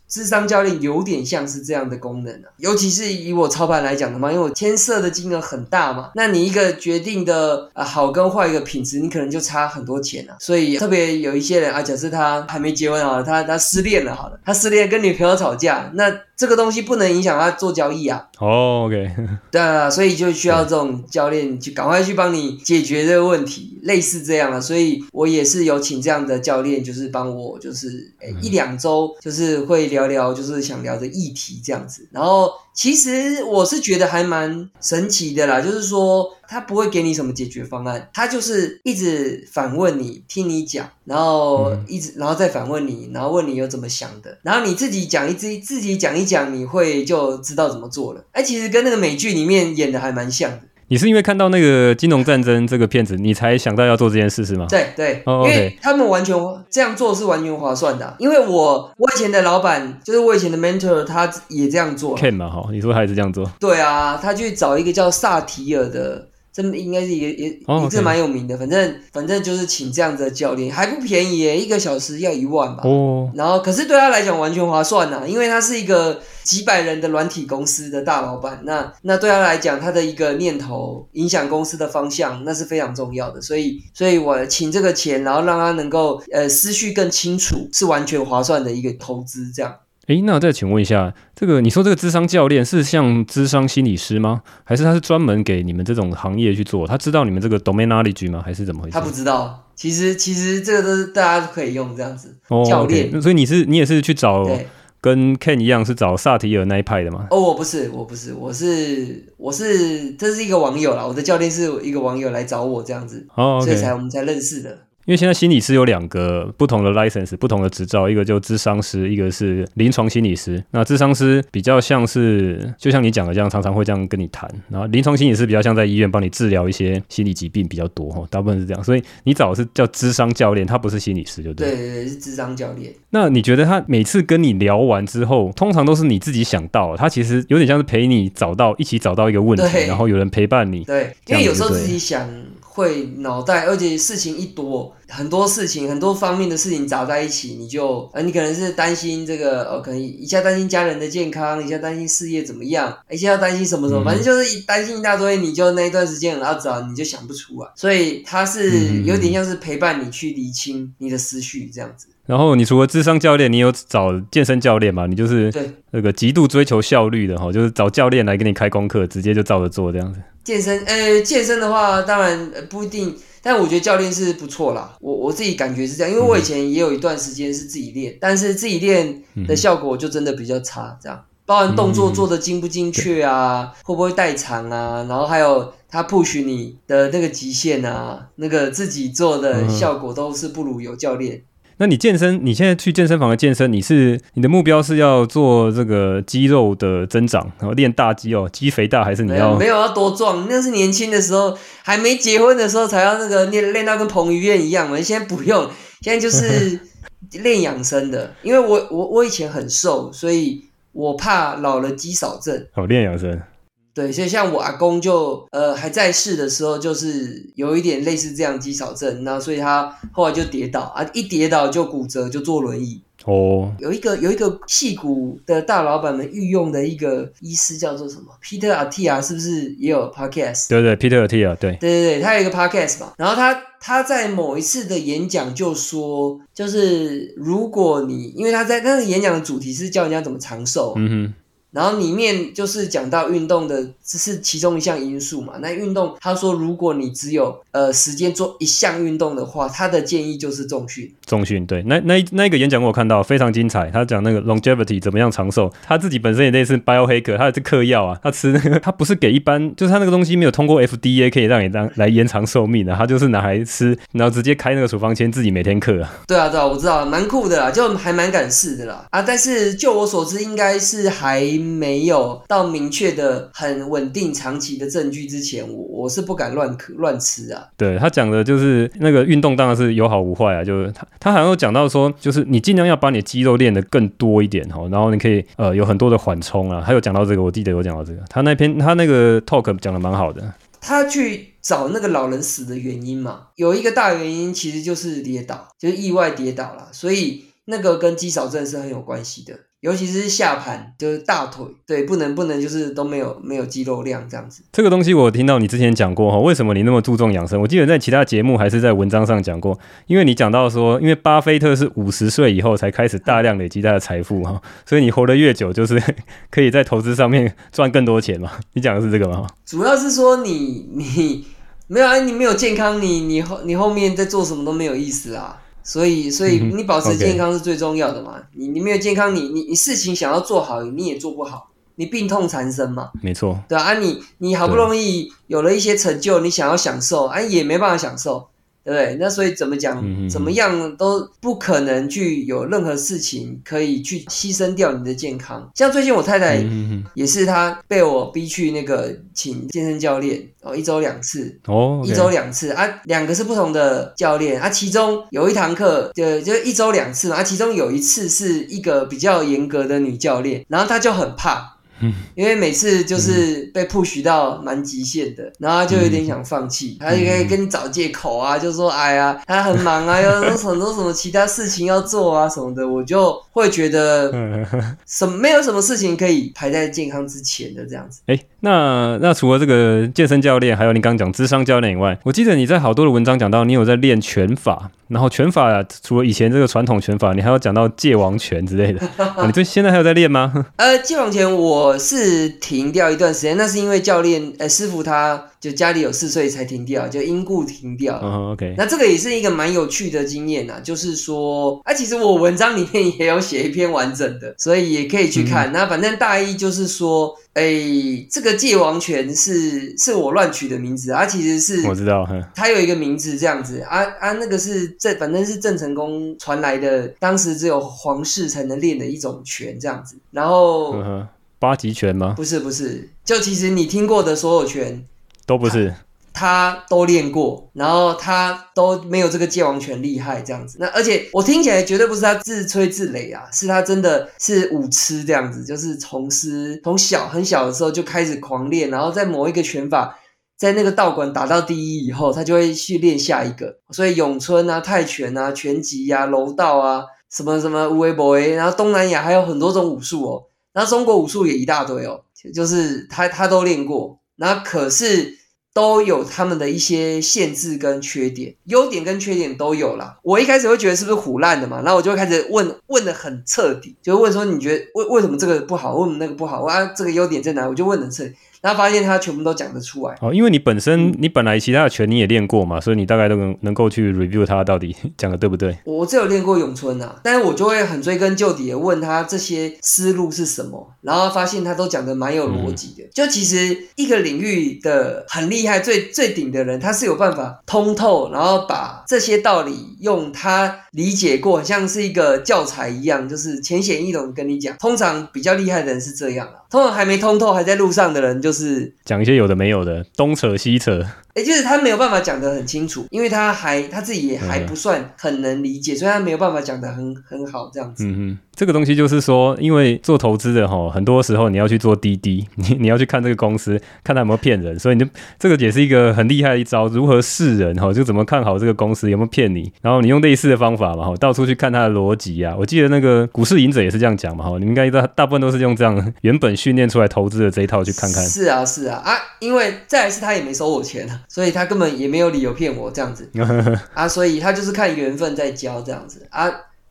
智商教练有点像是这样的功能啊，尤其是以我操盘来讲的嘛，因为我牵涉的金额很大嘛，那你一个决定的啊好跟坏一个品质，你可能就差很多钱啊，所以特别有一些人啊，假设他还没结婚啊，他他失恋了好了，他失恋跟女朋友吵架，那这个东西不能影响他做交易啊，哦，OK，对啊，所以就需要这种教练去赶快去帮你解决这个问题，类似这样啊。所以我也是有请这样的教练，就是帮我，就是诶一两周，就是会聊聊，就是想聊的议题这样子。然后其实我是觉得还蛮神奇的啦，就是说他不会给你什么解决方案，他就是一直反问你，听你讲，然后嗯一直然后再反问你，然后问你有怎么想的，然后你自己讲一自自己讲一讲，你会就知道怎么做了。哎，其实跟那个美剧里面演的还蛮像的。你是因为看到那个金融战争这个片子，你才想到要做这件事是吗？对对，哦因为他们完全这样做是完全划算的啊、因为我我以前的老板就是我以前的 mentor，他也这样做。Ken 嘛，哈，你说他也是这样做，对啊，他去找一个叫萨提尔的，这应该是也也哦也是蛮有名的。反正反正就是请这样子的教练，还不便宜耶，一个小时要一万吧。哦，然后，可是对他来讲完全划算呐、因为他是一个几百人的软体公司的大老板。那那对他来讲，他的一个念头影响公司的方向，那是非常重要的。所以，所以我请这个钱，然后让他能够呃思绪更清楚，是完全划算的一个投资。这样，诶，那我再请问一下，这个你说这个智商教练是像智商心理师吗？还是他是专门给你们这种行业去做？他知道你们这个 domain knowledge 吗？还是怎么回事？他不知道。其实，其实这个都是大家都可以用这样子。哦教练那所以你是你也是去找，跟 Ken 一样是找萨提尔那一派的吗？哦，我不是，我不是，我是我是这是一个网友啦，我的教练是一个网友来找我这样子，哦所以才我们才认识的。因为现在心理师有两个不同的 license，不同的执照，一个就智商师，一个是临床心理师。那智商师比较像是，就像你讲的这样，常常会这样跟你谈。然后临床心理师比较像在医院帮你治疗一些心理疾病比较多哈，大部分是这样。所以你找的是叫智商教练，他不是心理师，就对不。对对对，是智商教练。那你觉得他每次跟你聊完之后，通常都是你自己想到，他其实有点像是陪你找到一起找到一个问题，然后有人陪伴你。对，因为有时候自己想会脑袋，而且事情一多，很多事情很多方面的事情杂在一起，你就呃，你可能是担心这个，呃，可能一下担心家人的健康，一下担心事业怎么样，一下要担心什么什么，嗯反正就是一担心一大堆，你就那一段时间很阿杂，你就想不出来。所以他是嗯有点像是陪伴你去理清你的思绪这样子。然后你除了智商教练，你有找健身教练嘛？你就是对，那个极度追求效率的哈，就是找教练来给你开功课，直接就照着做这样子。健身，呃，健身的话，当然呃不一定，但我觉得教练是不错啦。我我自己感觉是这样，因为我以前也有一段时间是自己练，但是自己练的效果就真的比较差，这样。包含动作做的精不精确啊，会不会代偿啊，然后还有他 push 你的那个极限啊，那个自己做的效果都是不如有教练。那你健身，你现在去健身房的健身，你是你的目标是要做这个肌肉的增长，然后练大肌肉，肌肥大，还是你没有要没有要多壮，那是年轻的时候，还没结婚的时候才要那个练练到跟彭于晏一样嘛。现在不用，现在就是 练养生的。因为我我我以前很瘦，所以我怕老了肌少症。哦练养生？对，所以像我阿公就呃还在世的时候，就是有一点类似这样肌少症，那所以他后来就跌倒啊，一跌倒就骨折，就坐轮椅。哦，有一个有一个戏骨的大老板们御用的一个医师叫做什么？Peter Attia 是不是也有 podcast？对对，Peter 啊，对，对对对，他有一个 podcast 嘛，然后他他在某一次的演讲就说，就是如果你因为他在那个演讲的主题是教人家怎么长寿，嗯然后里面就是讲到运动的，这是其中一项因素嘛。那运动，他说如果你只有呃时间做一项运动的话，他的建议就是重训。重训对，那那那个演讲我看到非常精彩，他讲那个 longevity 怎么样长寿，他自己本身也类似 bio hacker，他是嗑药啊，他吃那个他不是给一般，就是他那个东西没有通过 FDA 可以让你当来延长寿命的，他就是拿来吃，然后直接开那个处方签自己每天嗑啊。对啊，对啊，我知道，蛮酷的啦，就还蛮敢试的啦。啊，但是就我所知，应该是还没有到明确的、很稳定、长期的证据之前，我我是不敢乱嗑乱吃啊。对他讲的就是那个运动当然是有好无坏啊，就是他他好像有讲到说，就是你尽量要把你肌肉练得更多一点哈，然后你可以呃有很多的缓冲啊。他有讲到这个，我记得有讲到这个，他那篇他那个 talk 讲的蛮好的。他去找那个老人死的原因嘛，有一个大原因其实就是跌倒，就是意外跌倒了，所以那个跟肌少症是很有关系的。尤其是下盘，就是大腿，对，不能不能就是都没有没有肌肉量这样子。这个东西我听到你之前讲过哈，为什么你那么注重养生？我记得在其他节目还是在文章上讲过，因为你讲到说，因为巴菲特是五十岁以后才开始大量累积他的财富哈，所以你活得越久，就是可以在投资上面赚更多钱嘛。你讲的是这个吗？主要是说你你没有啊，你没有健康，你你后你后面在做什么都没有意思啊。所以，所以你保持健康是最重要的嘛？你你没有健康，你你你事情想要做好，你也做不好，你病痛缠身嘛？没错，对啊，你你好不容易有了一些成就，你想要享受，啊，也没办法享受。对不对？那所以怎么讲？怎么样都不可能去有任何事情可以去牺牲掉你的健康。像最近我太太也是，她被我逼去那个请健身教练哦，一周两次哦，一周两次啊，两个是不同的教练啊，其中有一堂课就就一周两次嘛，啊，其中有一次是一个比较严格的女教练，然后她就很怕。嗯，因为每次就是被 push 到蛮极限的，然后就有点想放弃，他就可以跟你找借口啊，就说哎呀，他很忙啊，有很多什么其他事情要做啊什么的，我就会觉得 什没有什么事情可以排在健康之前的这样子。哎，那那除了这个健身教练，还有你刚刚讲智商教练以外，我记得你在好多的文章讲到你有在练拳法。然后拳法除了以前这个传统拳法，你还要讲到界王拳之类的。你这现在还有在练吗？呃，界王拳我是停掉一段时间，那是因为教练呃师傅他就家里有事，所以才停掉，就因故停掉。嗯，OK。那这个也是一个蛮有趣的经验呐，就是说，啊，其实我文章里面也有写一篇完整的，所以也可以去看。那反正大意就是说。哎，这个界王拳是是我乱取的名字啊，其实是我知道，他有一个名字这样子啊啊，那个是郑，反正是郑成功传来的，当时只有皇室才能练的一种拳这样子。然后八极拳吗？不是不是，就其实你听过的所有拳都不是。他都练过，然后他都没有这个界王拳厉害这样子。那而且我听起来绝对不是他自吹自擂啊，是他真的是武痴这样子，就是从师从小很小的时候就开始狂练，然后在某一个拳法在那个道馆打到第一以后，他就会去练下一个。所以咏春啊、泰拳啊、拳击啊、柔道啊，什么什么无为博为，然后东南亚还有很多种武术哦，然后中国武术也一大堆哦，就是他他都练过，那可是。都有他们的一些限制跟缺点，优点跟缺点都有啦。我一开始会觉得是不是虎烂的嘛，然后我就会开始问，问的很彻底，就问说你觉得为为什么这个不好，为什么那个不好？我啊这个优点在哪？我就问的彻底。他发现他全部都讲得出来哦，因为你本身你本来其他的拳你也练过嘛，所以你大概都能能够去 review 他到底讲的对不对。我只有练过咏春啊，但是我就会很追根究底的问他这些思路是什么，然后发现他都讲的蛮有逻辑的。就其实一个领域的很厉害、最最顶的人，他是有办法通透，然后把这些道理用他理解过，像是一个教材一样，就是浅显易懂跟你讲。通常比较厉害的人是这样啊，通常还没通透还在路上的人就。是是讲一些有的没有的，东扯西扯。哎，就是他没有办法讲得很清楚，因为他还他自己也还不算很能理解，所以他没有办法讲得很很好这样子。嗯嗯，这个东西就是说，因为做投资的哈，很多时候你要去做滴滴，你你要去看这个公司，看他有没有骗人，所以你就这个也是一个很厉害的一招，如何试人哈，就怎么看好这个公司有没有骗你，然后你用类似的方法嘛哈，到处去看他的逻辑啊。我记得那个股市赢者也是这样讲嘛哈，你们应该大大部分都是用这样原本训练出来投资的这一套去看看。是啊是啊啊，因为再来是他也没收我钱啊，所以他根本也。也没有理由骗我这样子 啊，所以他就是看缘分在教这样子啊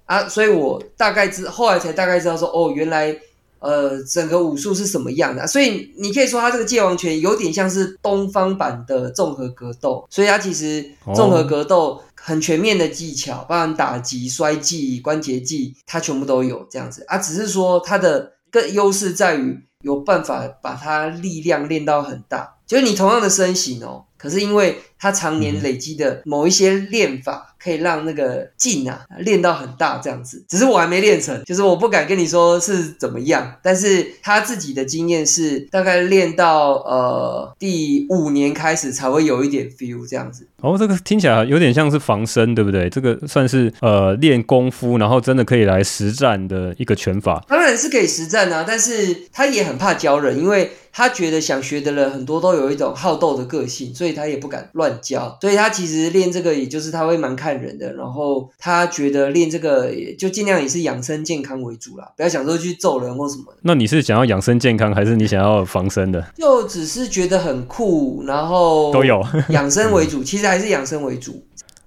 啊，所以我大概知后来才大概知道说哦，原来呃整个武术是什么样的。所以你可以说他这个界王拳有点像是东方版的综合格斗，所以它其实综合格斗很全面的技巧，包含打击、摔技、关节技，它全部都有这样子啊。只是说它的更优势在于有办法把它力量练到很大，就是你同样的身形哦，可是因为他常年累积的某一些练法，可以让那个劲啊练到很大，这样子。只是我还没练成，就是我不敢跟你说是怎么样。但是他自己的经验是，大概练到呃第五年开始才会有一点 feel 这样子。哦，这个听起来有点像是防身，对不对？这个算是呃练功夫，然后真的可以来实战的一个拳法。当然是可以实战啊，但是他也很怕教人，因为他觉得想学的人很多都有一种好斗的个性，所以他也不敢乱。教，所以他其实练这个，也就是他会蛮看人的，然后他觉得练这个就尽量也是养生健康为主啦，不要想说去揍人或什么。那你是想要养生健康，还是你想要防身的？就只是觉得很酷，然后都有养生为主，其实还是养生为主。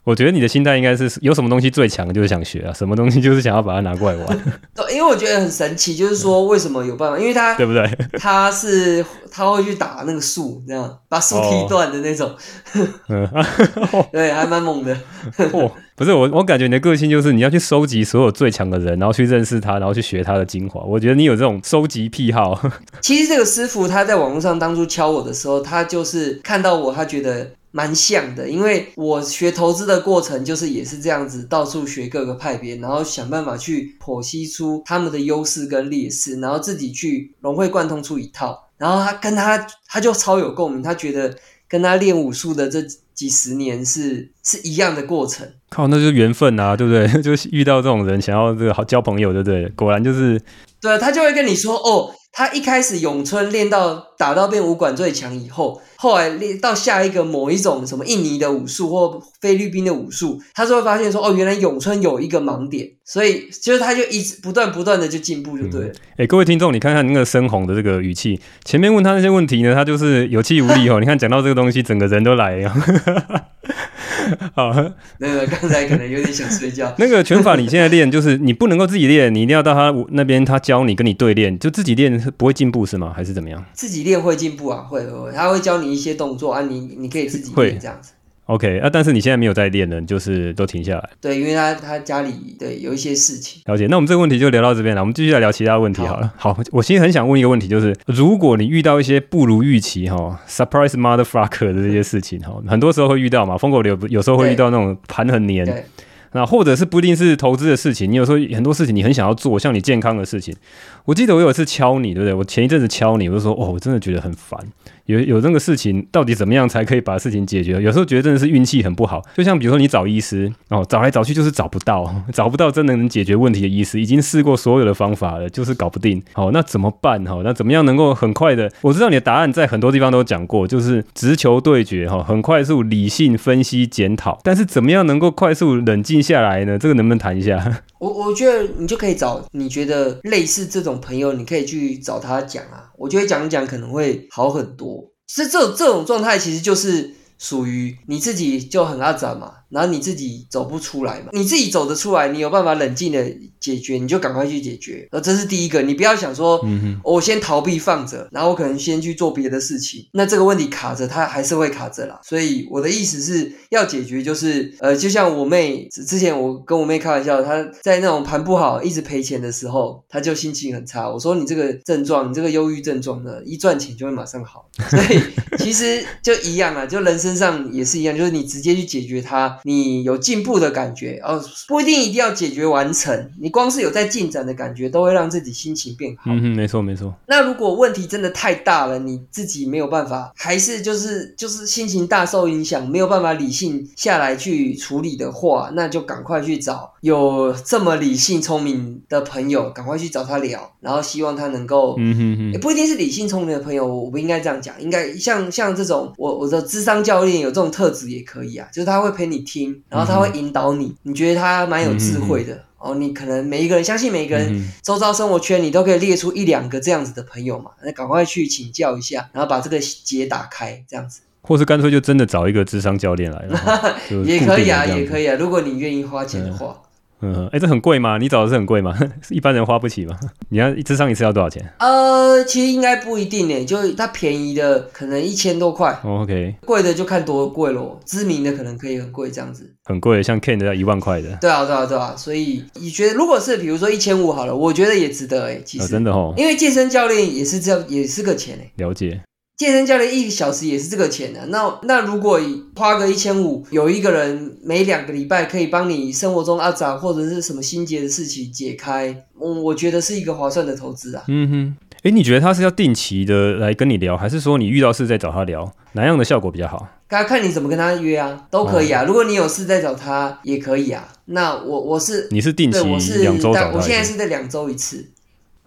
我觉得你的心态应该是有什么东西最强，就是想学啊，什么东西就是想要把它拿过来玩。对，因为我觉得很神奇，就是说为什么有办法？因为他 对不对？他是他会去打那个树，这样把树踢断的那种。嗯，对，还蛮猛的。哦，不是我，我感觉你的个性就是你要去收集所有最强的人，然后去认识他，然后去学他的精华。我觉得你有这种收集癖好。其实这个师傅他在网络上当初敲我的时候，他就是看到我，他觉得。蛮像的，因为我学投资的过程就是也是这样子，到处学各个派别，然后想办法去剖析出他们的优势跟劣势，然后自己去融会贯通出一套。然后他跟他他就超有共鸣，他觉得跟他练武术的这几十年是是一样的过程。靠，那就是缘分啊，对不对？就是遇到这种人，想要这个好交朋友，对不对？果然就是，对，他就会跟你说哦。他一开始咏春练到打到变武馆最强以后，后来练到下一个某一种什么印尼的武术或菲律宾的武术，他就会发现说哦，原来咏春有一个盲点，所以就是他就一直不断不断的就进步就对了。哎，各位听众，你看看那个深红的这个语气，前面问他那些问题呢，他就是有气无力哦。你看讲到这个东西，整个人都来了。好，那个刚才可能有点想睡觉。那个拳法你现在练，就是你不能够自己练，你一定要到他那边，他教你跟你对练，就自己练不会进步是吗？还是怎么样？自己练会进步啊，会会，他会教你一些动作啊，你你可以自己练这样子。OK 啊，但是你现在没有在练呢，就是都停下来。对，因为他他家里对有一些事情。了解，那我们这个问题就聊到这边了，我们继续来聊其他问题好了。好，我其实很想问一个问题，就是如果你遇到一些不如预期哈，surprise motherfucker 的这些事情哈，很多时候会遇到嘛，疯狗流有时候会遇到那种盘很黏，那或者是不一定是投资的事情，你有时候很多事情你很想要做，像你健康的事情。我记得我有一次敲你，对不对？我前一阵子敲你，我就说哦，我真的觉得很烦。有有这个事情，到底怎么样才可以把事情解决？有时候觉得真的是运气很不好。就像比如说你找医师哦，找来找去就是找不到，找不到真的能解决问题的医师，已经试过所有的方法了，就是搞不定。好，那怎么办？哈，那怎么样能够很快的？我知道你的答案在很多地方都讲过，就是直球对决哈，很快速理性分析检讨。但是怎么样能够快速冷静下来呢？这个能不能谈一下？我我觉得你就可以找你觉得类似这种朋友，你可以去找他讲啊。我觉得讲讲可能会好很多。是这这种状态，其实就是属于你自己就很阿展嘛。然后你自己走不出来嘛？你自己走得出来，你有办法冷静的解决，你就赶快去解决。呃，这是第一个，你不要想说，我先逃避放着，然后我可能先去做别的事情。那这个问题卡着，它还是会卡着啦。所以我的意思是要解决，就是呃，就像我妹之前，我跟我妹开玩笑，她在那种盘不好、一直赔钱的时候，她就心情很差。我说你这个症状，你这个忧郁症状呢，一赚钱就会马上好。所以其实就一样啊，就人身上也是一样，就是你直接去解决它。你有进步的感觉哦，不一定一定要解决完成，你光是有在进展的感觉，都会让自己心情变好。嗯哼，没错没错。那如果问题真的太大了，你自己没有办法，还是就是就是心情大受影响，没有办法理性下来去处理的话，那就赶快去找有这么理性聪明的朋友，赶快去找他聊，然后希望他能够，嗯哼哼，也不一定是理性聪明的朋友，我不应该这样讲，应该像像这种我我的智商教练有这种特质也可以啊，就是他会陪你。听，然后他会引导你，你觉得他蛮有智慧的哦。你可能每一个人相信每一个人，周遭生活圈你都可以列出一两个这样子的朋友嘛，那赶快去请教一下，然后把这个结打开，这样子。或是干脆就真的找一个智商教练来，也可以啊，也可以啊。如果你愿意花钱的话。嗯，哎，这很贵吗？你找的是很贵吗？一般人花不起吗？你要智商一次要多少钱？呃，其实应该不一定呢，就它便宜的可能一千多块，OK，贵的就看多贵咯。知名的可能可以很贵这样子，很贵，像 Ken 的要一万块的。对啊，对啊，对啊，所以你觉得如果是比如说一千五好了，我觉得也值得哎，其实真的哦，因为健身教练也是这样，也是个钱哎。了解。健身教练一个小时也是这个钱的，那那如果花个一千五，有一个人每两个礼拜可以帮你生活中阿杂或者是什么心结的事情解开，我我觉得是一个划算的投资啊。嗯哼，哎，你觉得他是要定期的来跟你聊，还是说你遇到事再找他聊，哪样的效果比较好？刚看你怎么跟他约啊，都可以啊。如果你有事再找他也可以啊。那我我是你是定期两周找他，我现在是在两周一次。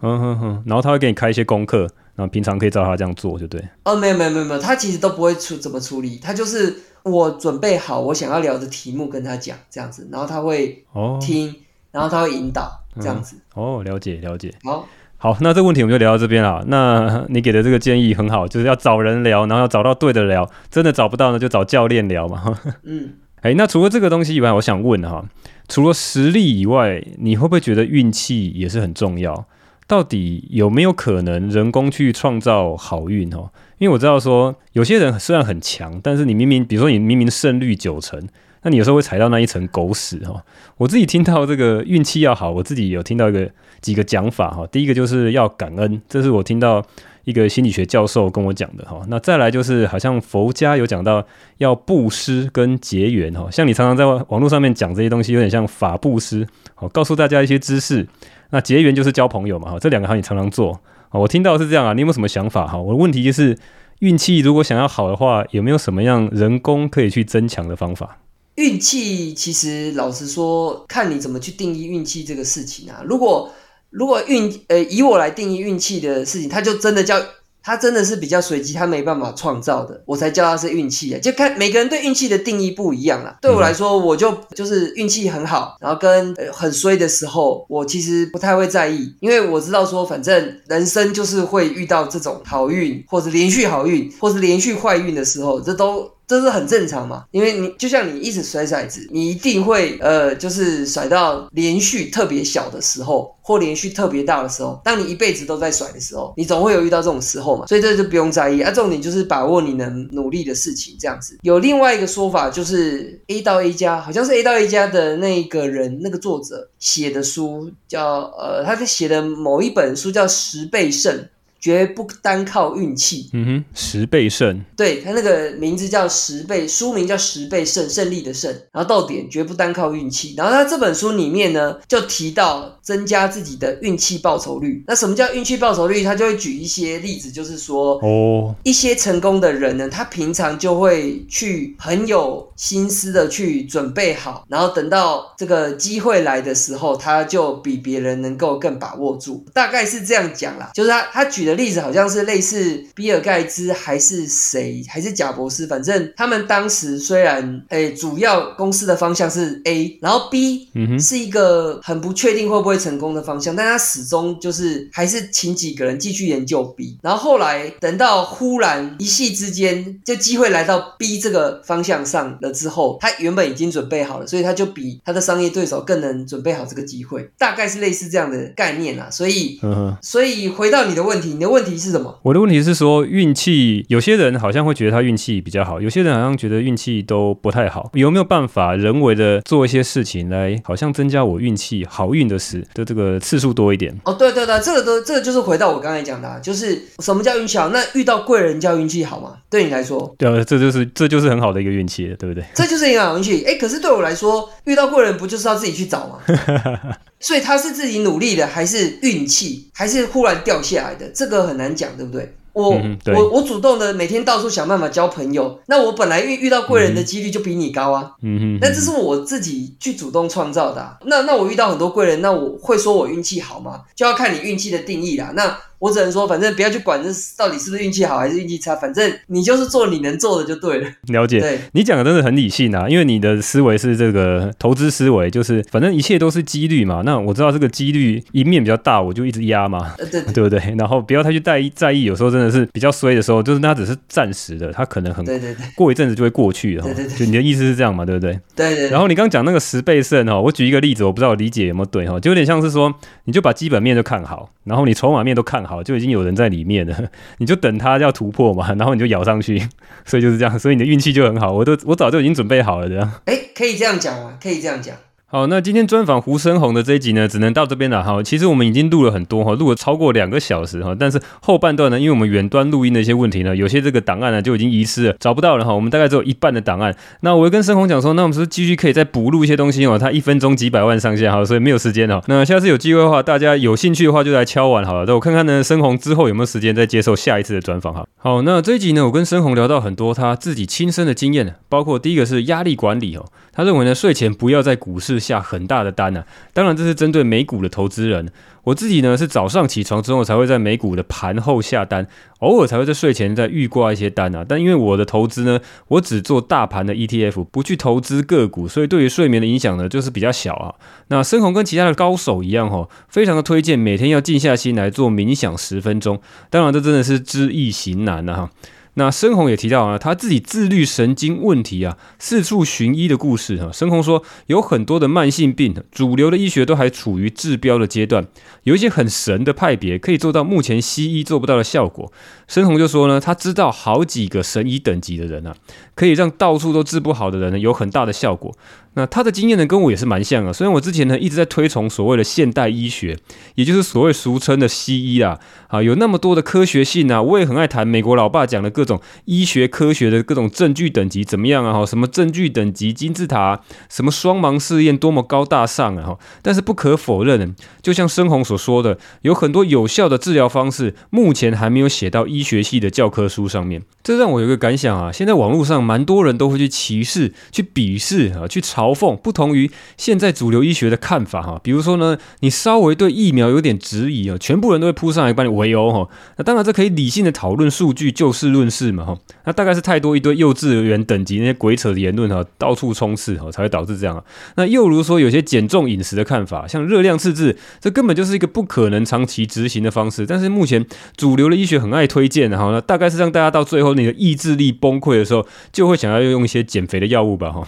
嗯哼哼，然后他会给你开一些功课。那平常可以照他这样做就对。哦，没有没有没有没有，他其实都不会处怎么处理，他就是我准备好我想要聊的题目跟他讲这样子，然后他会听，然后他会引导这样子。哦，了解了解。好，好，那这个问题我们就聊到这边了。那你给的这个建议很好，就是要找人聊，然后要找到对的聊，真的找不到呢，就找教练聊嘛。嗯，哎，那除了这个东西以外，我想问哈，除了实力以外，你会不会觉得运气也是很重要？到底有没有可能人工去创造好运哦？因为我知道说有些人虽然很强，但是你明明比如说你明明胜率九成，那你有时候会踩到那一层狗屎哈。我自己听到这个运气要好，我自己有听到一个几个讲法哈。第一个就是要感恩，这是我听到一个心理学教授跟我讲的哈。那再来就是好像佛家有讲到要布施跟结缘哈。像你常常在网络上面讲这些东西，有点像法布施，好告诉大家一些知识。那结缘就是交朋友嘛，哈，这两个行你常常做啊。我听到是这样啊，你有没有什么想法哈？我的问题就是，运气如果想要好的话，有没有什么样人工可以去增强的方法？运气其实老实说，看你怎么去定义运气这个事情啊。如果如果运呃以我来定义运气的事情，它就真的叫。他真的是比较随机，他没办法创造的，我才叫他是运气啊。就看每个人对运气的定义不一样啦。对我来说，我就就是运气很好，然后跟很衰的时候，我其实不太会在意，因为我知道说，反正人生就是会遇到这种好运，或者连续好运，或是连续坏运的时候，这都。这是很正常嘛，因为你就像你一直甩骰子，你一定会呃，就是甩到连续特别小的时候，或连续特别大的时候。当你一辈子都在甩的时候，你总会有遇到这种时候嘛，所以这就不用在意啊。重点就是把握你能努力的事情，这样子。有另外一个说法，就是 A 到 A 加，好像是 A 到 A 加的那个人，那个作者写的书叫呃，他在写的某一本书叫十倍胜。绝不单靠运气。嗯哼，十倍胜。对他那个名字叫十倍，书名叫十倍胜，胜利的胜。然后到点绝不单靠运气。然后他这本书里面呢，就提到增加自己的运气报酬率。那什么叫运气报酬率？他就会举一些例子，就是说，哦，一些成功的人呢，他平常就会去很有心思的去准备好，然后等到这个机会来的时候，他就比别人能够更把握住。大概是这样讲啦，就是他他举的。例子好像是类似比尔盖茨还是谁还是贾博士，反正他们当时虽然诶主要公司的方向是 A，然后 B 是一个很不确定会不会成功的方向，但他始终就是还是请几个人继续研究 B，然后后来等到忽然一夕之间就机会来到 B 这个方向上了之后，他原本已经准备好了，所以他就比他的商业对手更能准备好这个机会，大概是类似这样的概念啦。所以所以回到你的问题。你的问题是什么？我的问题是说运气，有些人好像会觉得他运气比较好，有些人好像觉得运气都不太好。有没有办法人为的做一些事情来，好像增加我运气好运的事的这个次数多一点？哦，对对对，这个都这个就是回到我刚才讲的，就是什么叫运气好？那遇到贵人叫运气好吗？对你来说，对啊，这就是这就是很好的一个运气了，对不对？这就是一个好运气。哎，可是对我来说，遇到贵人不就是要自己去找吗？所以他是自己努力的，还是运气，还是忽然掉下来的？这个很难讲，对不对？我我我主动的每天到处想办法交朋友，那我本来遇遇到贵人的几率就比你高啊。嗯哼，那这是我自己去主动创造的。那那我遇到很多贵人，那我会说我运气好吗？就要看你运气的定义啦。那我只能说，反正不要去管这到底是不是运气好还是运气差，反正你就是做你能做的就对了。了解，对你讲的真的很理性啊，因为你的思维是这个投资思维，就是反正一切都是几率嘛。那我知道这个几率一面比较大，我就一直压嘛，呃，对对不对？然后不要太去在意在意，有时候真的是比较衰的时候，就是那只是暂时的，它可能很对对对过一阵子就会过去了哈。对对对就你的意思是这样嘛，对不对？对对。然后你刚刚讲那个十倍胜哈，我举一个例子，我不知道我理解有没有对哈，就有点像是说，你就把基本面都看好，然后你筹码面都看好，好就已经有人在里面了，你就等他要突破嘛，然后你就咬上去，所以就是这样，所以你的运气就很好，我都我早就已经准备好了这样。哎，可以这样讲吗？可以这样讲。好，那今天专访胡生红的这一集呢，只能到这边了哈。其实我们已经录了很多哈，录了超过两个小时哈。但是后半段呢，因为我们远端录音的一些问题呢，有些这个档案呢就已经遗失了，找不到了哈。我们大概只有一半的档案。那我会跟生红讲说，那我们是不是继续可以再补录一些东西哦？他一分钟几百万上线哈，所以没有时间哦。那下次有机会的话，大家有兴趣的话就来敲完好了。那我看看呢，生红之后有没有时间再接受下一次的专访哈。好，那这一集呢，我跟生红聊到很多他自己亲身的经验，包括第一个是压力管理哦。他认为呢，睡前不要在股市下很大的单呢、当然，这是针对美股的投资人。我自己呢是早上起床之后才会在美股的盘后下单，偶尔才会在睡前再预挂一些单啊。但因为我的投资呢，我只做大盘的 ETF，不去投资个股，所以对于睡眠的影响呢就是比较小啊。那深红跟其他的高手一样哈、哦，非常的推荐每天要静下心来做冥想十分钟。当然，这真的是知易行难啊哈。那申红也提到啊，他自己自律神经问题啊，四处寻医的故事哈。申红说，有很多的慢性病，主流的医学都还处于治标的阶段，有一些很神的派别可以做到目前西医做不到的效果。申红就说呢，他知道好几个神医等级的人啊，可以让到处都治不好的人呢有很大的效果。那他的经验呢，跟我也是蛮像啊。虽然我之前呢一直在推崇所谓的现代医学，也就是所谓俗称的西医啊，啊，有那么多的科学性啊，我也很爱谈美国老爸讲的各种医学科学的各种证据等级怎么样啊？哈，什么证据等级金字塔、什么双盲试验多么高大上啊！哈，但是不可否认，就像深红所说的，有很多有效的治疗方式，目前还没有写到医学系的教科书上面。这让我有个感想啊，现在网络上蛮多人都会去歧视、去鄙视啊、去嘲嘲讽不同于现在主流医学的看法哈。比如说呢，你稍微对疫苗有点质疑啊，全部人都会扑上来帮你围殴哈。那当然，这可以理性的讨论数据，就事论事嘛哈。那大概是太多一堆幼稚园等级那些鬼扯的言论哈，到处充斥哈，才会导致这样啊。那又如说有些减重饮食的看法，像热量赤字，这根本就是一个不可能长期执行的方式。但是目前主流的医学很爱推荐，哈，那大概是让大家到最后你的意志力崩溃的时候，就会想要用一些减肥的药物吧哈。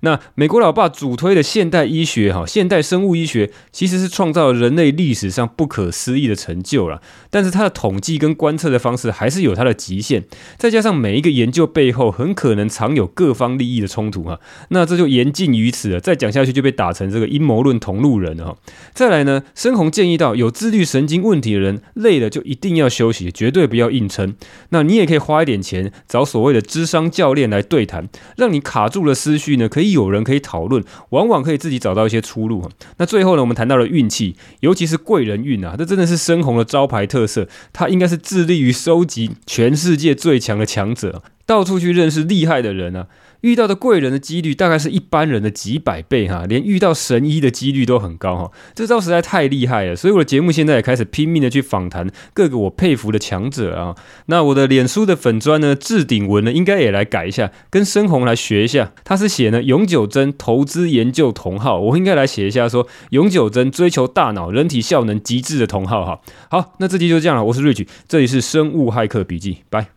那美国老爸主推的现代医学哈，现代生物医学其实是创造了人类历史上不可思议的成就了。但是它的统计跟观测的方式还是有它的极限，再加上每一个研究背后很可能藏有各方利益的冲突哈，那这就言尽于此了。再讲下去就被打成这个阴谋论同路人了哈。再来呢，深红建议到有自律神经问题的人。累了就一定要休息，绝对不要硬撑。那你也可以花一点钱找所谓的智商教练来对谈，让你卡住了思绪呢，可以有人。可以讨论，往往可以自己找到一些出路。那最后呢，我们谈到了运气，尤其是贵人运啊，这真的是深红的招牌特色。他应该是致力于收集全世界最强的强者，到处去认识厉害的人啊。遇到的贵人的几率大概是一般人的几百倍哈，连遇到神医的几率都很高哈。这招实在太厉害了，所以我的节目现在也开始拼命的去访谈各个我佩服的强者啊。那我的脸书的粉砖呢，置顶文呢，应该也来改一下，跟深红来学一下。他是写呢永久真投资研究同号，我应该来写一下说永久真追求大脑人体效能极致的同号哈。好，那这期就这样了，我是 Rich，这里是生物骇客笔记，拜。